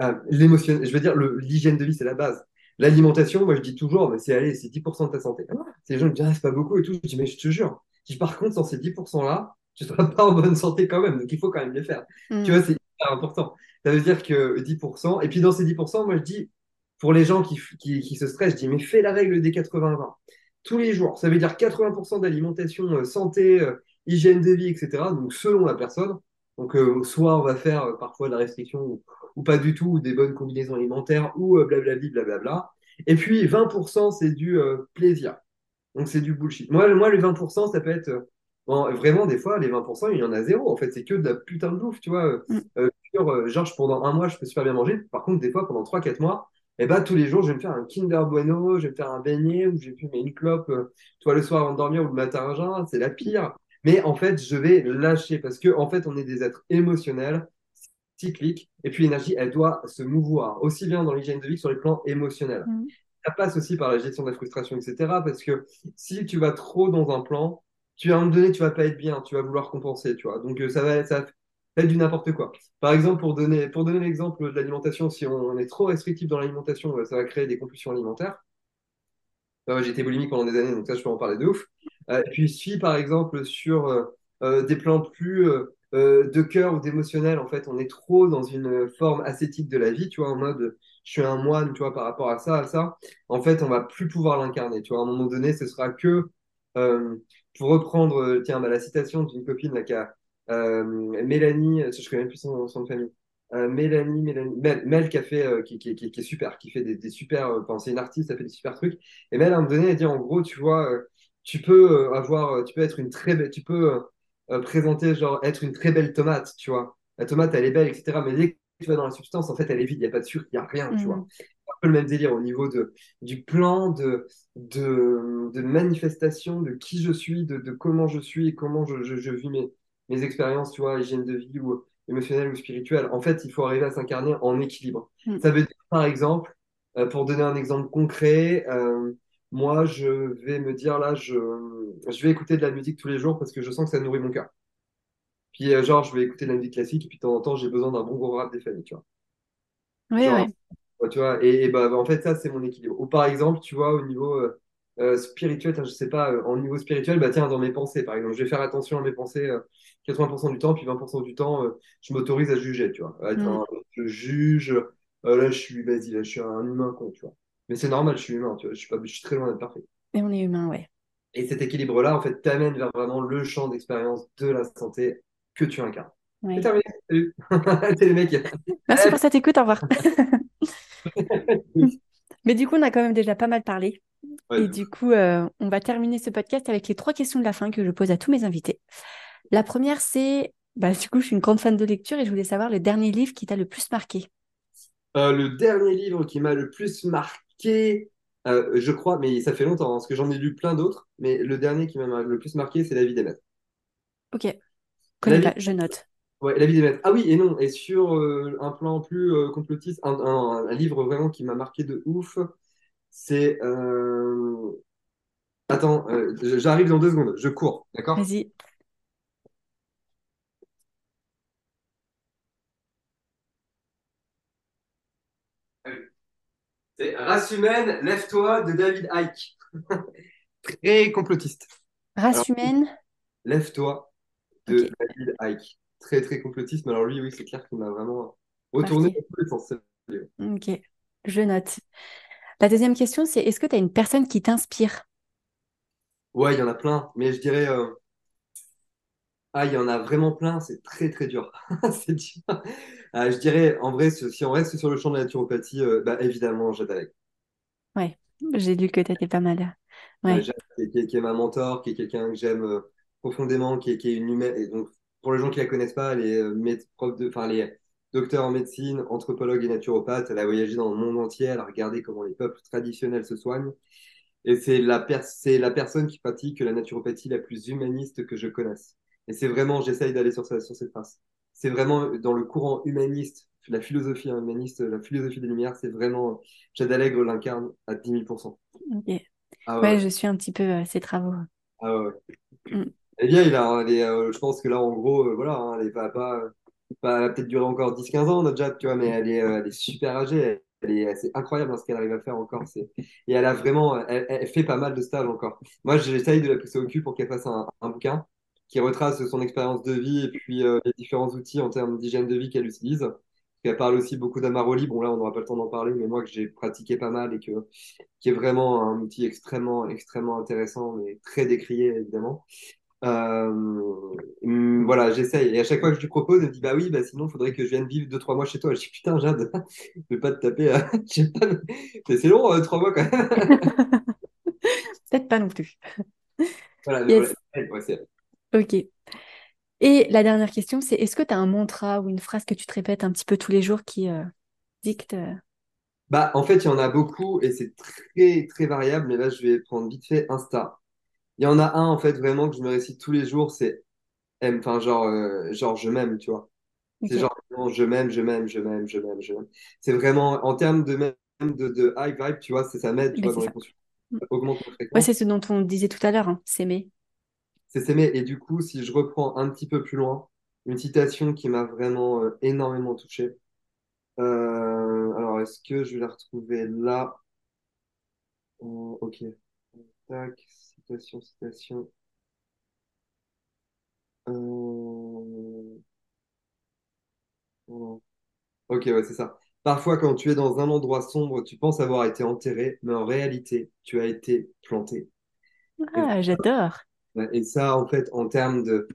Euh, l'émotion, je veux dire, l'hygiène de vie, c'est la base. L'alimentation, moi, je dis toujours, c'est allez, c'est 10% de ta santé. Ah, les gens me disent, ah, c'est pas beaucoup et tout. Je dis, mais je te jure, si par contre, sans ces 10%-là, tu seras pas en bonne santé quand même. Donc, il faut quand même les faire. Tu vois, mm. c'est hyper important. Ça veut dire que 10%, et puis dans ces 10%, moi, je dis, pour les gens qui, qui, qui se stressent, je dis, mais fais la règle des 80-20 tous les jours. Ça veut dire 80% d'alimentation, euh, santé, euh, hygiène de vie, etc. Donc selon la personne, Donc, euh, soit on va faire parfois de la restriction ou, ou pas du tout, ou des bonnes combinaisons alimentaires, ou blablabli, blablabla. Et puis 20%, c'est du plaisir. Donc, c'est du bullshit. Moi, moi, les 20%, ça peut être. Bon, vraiment, des fois, les 20%, il y en a zéro. En fait, c'est que de la putain de bouffe, tu vois. Euh, Mm. euh, euh, genre, pendant un mois, je peux super bien manger. Par contre, des fois, pendant 3-4 mois, et ben, tous les jours, je vais me faire un Kinder Bueno, je vais me faire un beignet, ou je vais fumer une clope, euh, toi, le soir avant de dormir, ou le matin un. C'est la pire. Mais en fait, je vais lâcher parce que, en fait, on est des êtres émotionnels, cycliques, et puis l'énergie, elle doit se mouvoir, aussi bien dans l'hygiène de vie que sur les plans émotionnels Mm. ça passe aussi par la gestion de la frustration, etc. Parce que si tu vas trop dans un plan, tu à un moment donné, tu vas pas être bien, tu vas vouloir compenser, tu vois. Donc euh, ça va être, ça va être du n'importe quoi. Par exemple, pour donner, pour donner l'exemple de l'alimentation, si on, est trop restrictif dans l'alimentation, euh, ça va créer des compulsions alimentaires. Euh, j'ai été boulimique pendant des années, donc ça, je peux en parler de ouf. Puis, si par exemple, sur des plans plus de cœur ou d'émotionnel, en fait, on est trop dans une forme ascétique de la vie, tu vois, en mode je suis un moine, tu vois, par rapport à ça, à ça, en fait, on va plus pouvoir l'incarner, tu vois. À un moment donné, ce sera que, pour reprendre, euh, tiens, bah, la citation d'une copine, là, qui a, euh, Mélanie, je ne connais même plus son, son nom de famille. Euh, Mélanie, Mélanie, Mel, Mel qui a fait, euh, qui, qui, qui, est super, qui fait des, des super, euh, enfin, c'est une artiste, elle fait des super trucs. Et Mel, à un moment donné, elle dit en gros, tu vois, euh, tu peux euh, avoir, euh, tu peux être une très belle, tu peux euh, euh, présenter, genre, être une très belle tomate, tu vois. La tomate, elle est belle, etc. Mais dès que tu vas dans la substance, en fait, elle est vide, il n'y a pas de sucre, il n'y a rien, tu vois. Peu le même délire au niveau de, du plan de, de, de manifestation de qui je suis, de, de comment je suis et comment je, je, je vis mes, mes expériences, tu vois, hygiène de vie ou émotionnelle ou spirituelle. En fait, il faut arriver à s'incarner en équilibre. Mm. Ça veut dire, par exemple, euh, pour donner un exemple concret, euh, moi, je vais me dire là, je, je vais écouter de la musique tous les jours parce que je sens que ça nourrit mon cœur. Puis, euh, genre, je vais écouter de la musique classique et puis de temps en temps, j'ai besoin d'un bon gros rap des familles, tu vois. Genre, ouais. Tu vois, et, et bah, bah, en fait, ça, c'est mon équilibre. Ou par exemple, tu vois, au niveau euh, euh, spirituel, je sais pas, euh, en niveau spirituel, bah tiens, dans mes pensées, par exemple, je vais faire attention à mes pensées euh, 80% du temps, puis 20% du temps, je m'autorise à juger, tu vois. Mm. je juge, là, je suis, vas-y, là, je suis un humain con, tu vois. Mais c'est normal, je suis humain, tu vois, je suis pas, je suis très loin d'être parfait. Et on est humain, ouais. Et cet équilibre-là, en fait, t'amène vers vraiment le champ d'expérience de la santé que tu incarnes. C'est terminé, salut. Merci pour cette écoute, au revoir. Mais du coup, on a quand même déjà pas mal parlé. Ouais, Et du coup, euh, on va terminer ce podcast avec les trois questions de la fin que je pose à tous mes invités. La première, c'est, bah, du coup, je suis une grande fan de lecture et je voulais savoir le dernier livre qui t'a le plus marqué. Euh, le dernier livre qui m'a le plus marqué, euh, je crois, mais ça fait longtemps, hein, parce que j'en ai lu plein d'autres, mais le dernier qui m'a le plus marqué, c'est La vie des maîtres. Ok, connais La pas, je note. Ouais, La vie des maîtres. Ah oui, et non, et sur euh, un plan plus euh, complotiste, un, un- un livre vraiment qui m'a marqué de ouf, c'est... euh, Attends, euh, j'arrive dans deux secondes, je cours, d'accord? Vas-y. C'est Race humaine, lève-toi de David Icke. Très complotiste. Race Alors, humaine? Lève-toi de Ok. David Icke. Très, très complotiste. Mais alors lui, oui, c'est clair qu'il m'a vraiment retourné dans tous les sens. Ok, je note. La deuxième question, c'est est-ce que tu as une personne qui t'inspire? Ouais, il y en a plein. Mais je dirais... euh, Ah, il y en a vraiment plein. C'est très, très dur. C'est dur. Ah, je dirais, en vrai, si on reste sur le champ de la naturopathie, euh, bah, évidemment, Jade Alec. Ouais, j'ai lu que tu étais pas mal. Euh, Ouais, Jade, qui est, qui ma mentor, qui est quelqu'un que j'aime euh, profondément, qui est, qui est une humaine. Et donc, pour les gens qui la connaissent pas, elle est euh, méde- prof de, enfin, elle est docteur en médecine, anthropologue et naturopathe. Elle a voyagé dans le monde entier, elle a regardé comment les peuples traditionnels se soignent. Et c'est la, per- c'est la personne qui pratique la naturopathie la plus humaniste que je connaisse. Et c'est vraiment, j'essaye d'aller sur, ça- sur cette trace. C'est vraiment dans le courant humaniste, la philosophie hein, humaniste, la philosophie des Lumières, c'est vraiment, Jade Allègre l'incarne à 10 000%. ok. Ah Ouais, ouais, je suis un petit peu euh, ses travaux. ah ouais. Mm. Eh bien, il a, euh, je pense que là, en gros, euh, voilà, hein, elle va peut-être durer encore 10-15 ans, notre Jade, tu vois, mais elle est, euh, super âgée. Elle, est, c'est incroyable hein, ce qu'elle arrive à faire encore. Et elle a vraiment, elle, fait pas mal de stages encore. Moi, j'essaye de la pousser au cul pour qu'elle fasse un, bouquin qui retrace son expérience de vie et puis les différents outils en termes d'hygiène de vie qu'elle utilise. Elle parle aussi beaucoup d'Amaroli. Bon, là, on n'aura pas le temps d'en parler, mais moi, que j'ai pratiqué pas mal et que, qui est vraiment un outil extrêmement, extrêmement intéressant, mais très décrié, évidemment. Euh, voilà, j'essaye. Et à chaque fois que je lui propose, elle me dit Bah oui, bah sinon, il faudrait que je vienne vivre 2-3 mois chez toi. Je dis Putain, Jade, je vais pas te taper. À... pas... C'est long, 3 mois quand même. Peut-être pas non plus. Voilà, yes. ouais, Ok. Et la dernière question, c'est est-ce que tu as un mantra ou une phrase que tu te répètes un petit peu tous les jours qui euh, dicte euh, Bah, en fait, il y en a beaucoup et c'est très, très variable. Mais là, je vais prendre vite fait Insta. Il y en a un, en fait, vraiment que je me récite tous les jours, c'est enfin, genre, euh, genre, je m'aime, tu vois. C'est genre, je m'aime, je m'aime, je m'aime, je m'aime, je m'aime. C'est vraiment, en termes de même de, de high vibe, tu vois, c'est ça m'aide, tu vois, dans les consultations. Ça augmente Ouais, c'est ce dont on disait tout à l'heure, hein, s'aimer. C'est s'aimer. Et du coup, si je reprends un petit peu plus loin, une citation qui m'a vraiment euh, énormément touché. Euh, alors, est-ce que je vais la retrouver là? ok. Tac, citation, citation. Euh, ok, ouais, c'est ça. Parfois, quand tu es dans un endroit sombre, tu penses avoir été enterré, mais en réalité, tu as été planté. Ah, j'adore. Et ça, en fait, en termes de,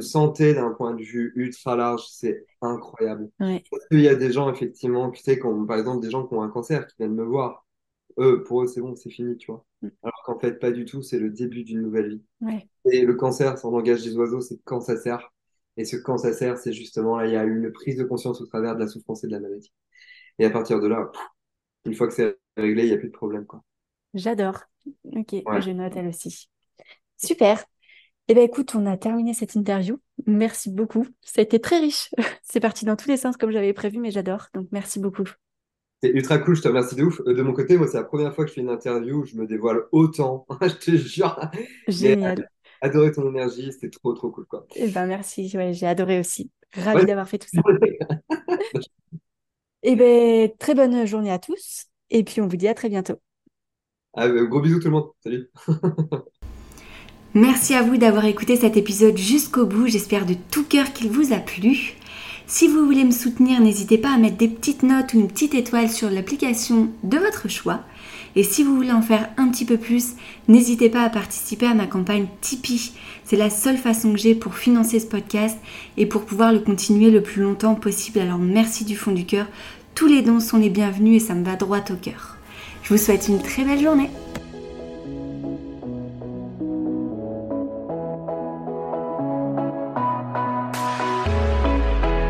santé d'un point de vue ultra large, c'est incroyable. Parce qu'il y a des gens, effectivement, tu sais, par exemple, des gens qui ont un cancer qui viennent me voir. Eux, pour eux, c'est bon, c'est fini, tu vois. Mm. Alors qu'en fait, pas du tout, c'est le début d'une nouvelle vie. Et le cancer, sans langage des oiseaux, c'est quand ça sert. Et ce quand ça sert, c'est justement là, il y a une prise de conscience au travers de la souffrance et de la maladie. Et à partir de là, une fois que c'est réglé, il n'y a plus de problème. Quoi. J'adore. Ok, je note elle aussi. Super. Eh bien, écoute, on a terminé cette interview. Merci beaucoup. Ça a été très riche. c'est parti dans tous les sens comme j'avais prévu, mais j'adore. Donc, merci beaucoup. C'est ultra cool, je te remercie de ouf. Euh, de mon côté, moi, c'est la première fois que je fais une interview où je me dévoile autant. je te jure. Génial. adoré ton énergie, c'était trop, trop cool. Quoi. Eh ben, merci, ouais, j'ai adoré aussi. Ravi d'avoir fait tout ça. Eh ben, très bonne journée à tous. Et puis, on vous dit à très bientôt. Ah, euh, gros bisous tout le monde. Salut. Merci à vous d'avoir écouté cet épisode jusqu'au bout. J'espère de tout cœur qu'il vous a plu. Si vous voulez me soutenir, n'hésitez pas à mettre des petites notes ou une petite étoile sur l'application de votre choix. Et si vous voulez en faire un petit peu plus, n'hésitez pas à participer à ma campagne Tipeee. C'est la seule façon que j'ai pour financer ce podcast et pour pouvoir le continuer le plus longtemps possible. Alors merci du fond du cœur. Tous les dons sont les bienvenus et ça me va droit au cœur. Je vous souhaite une très belle journée.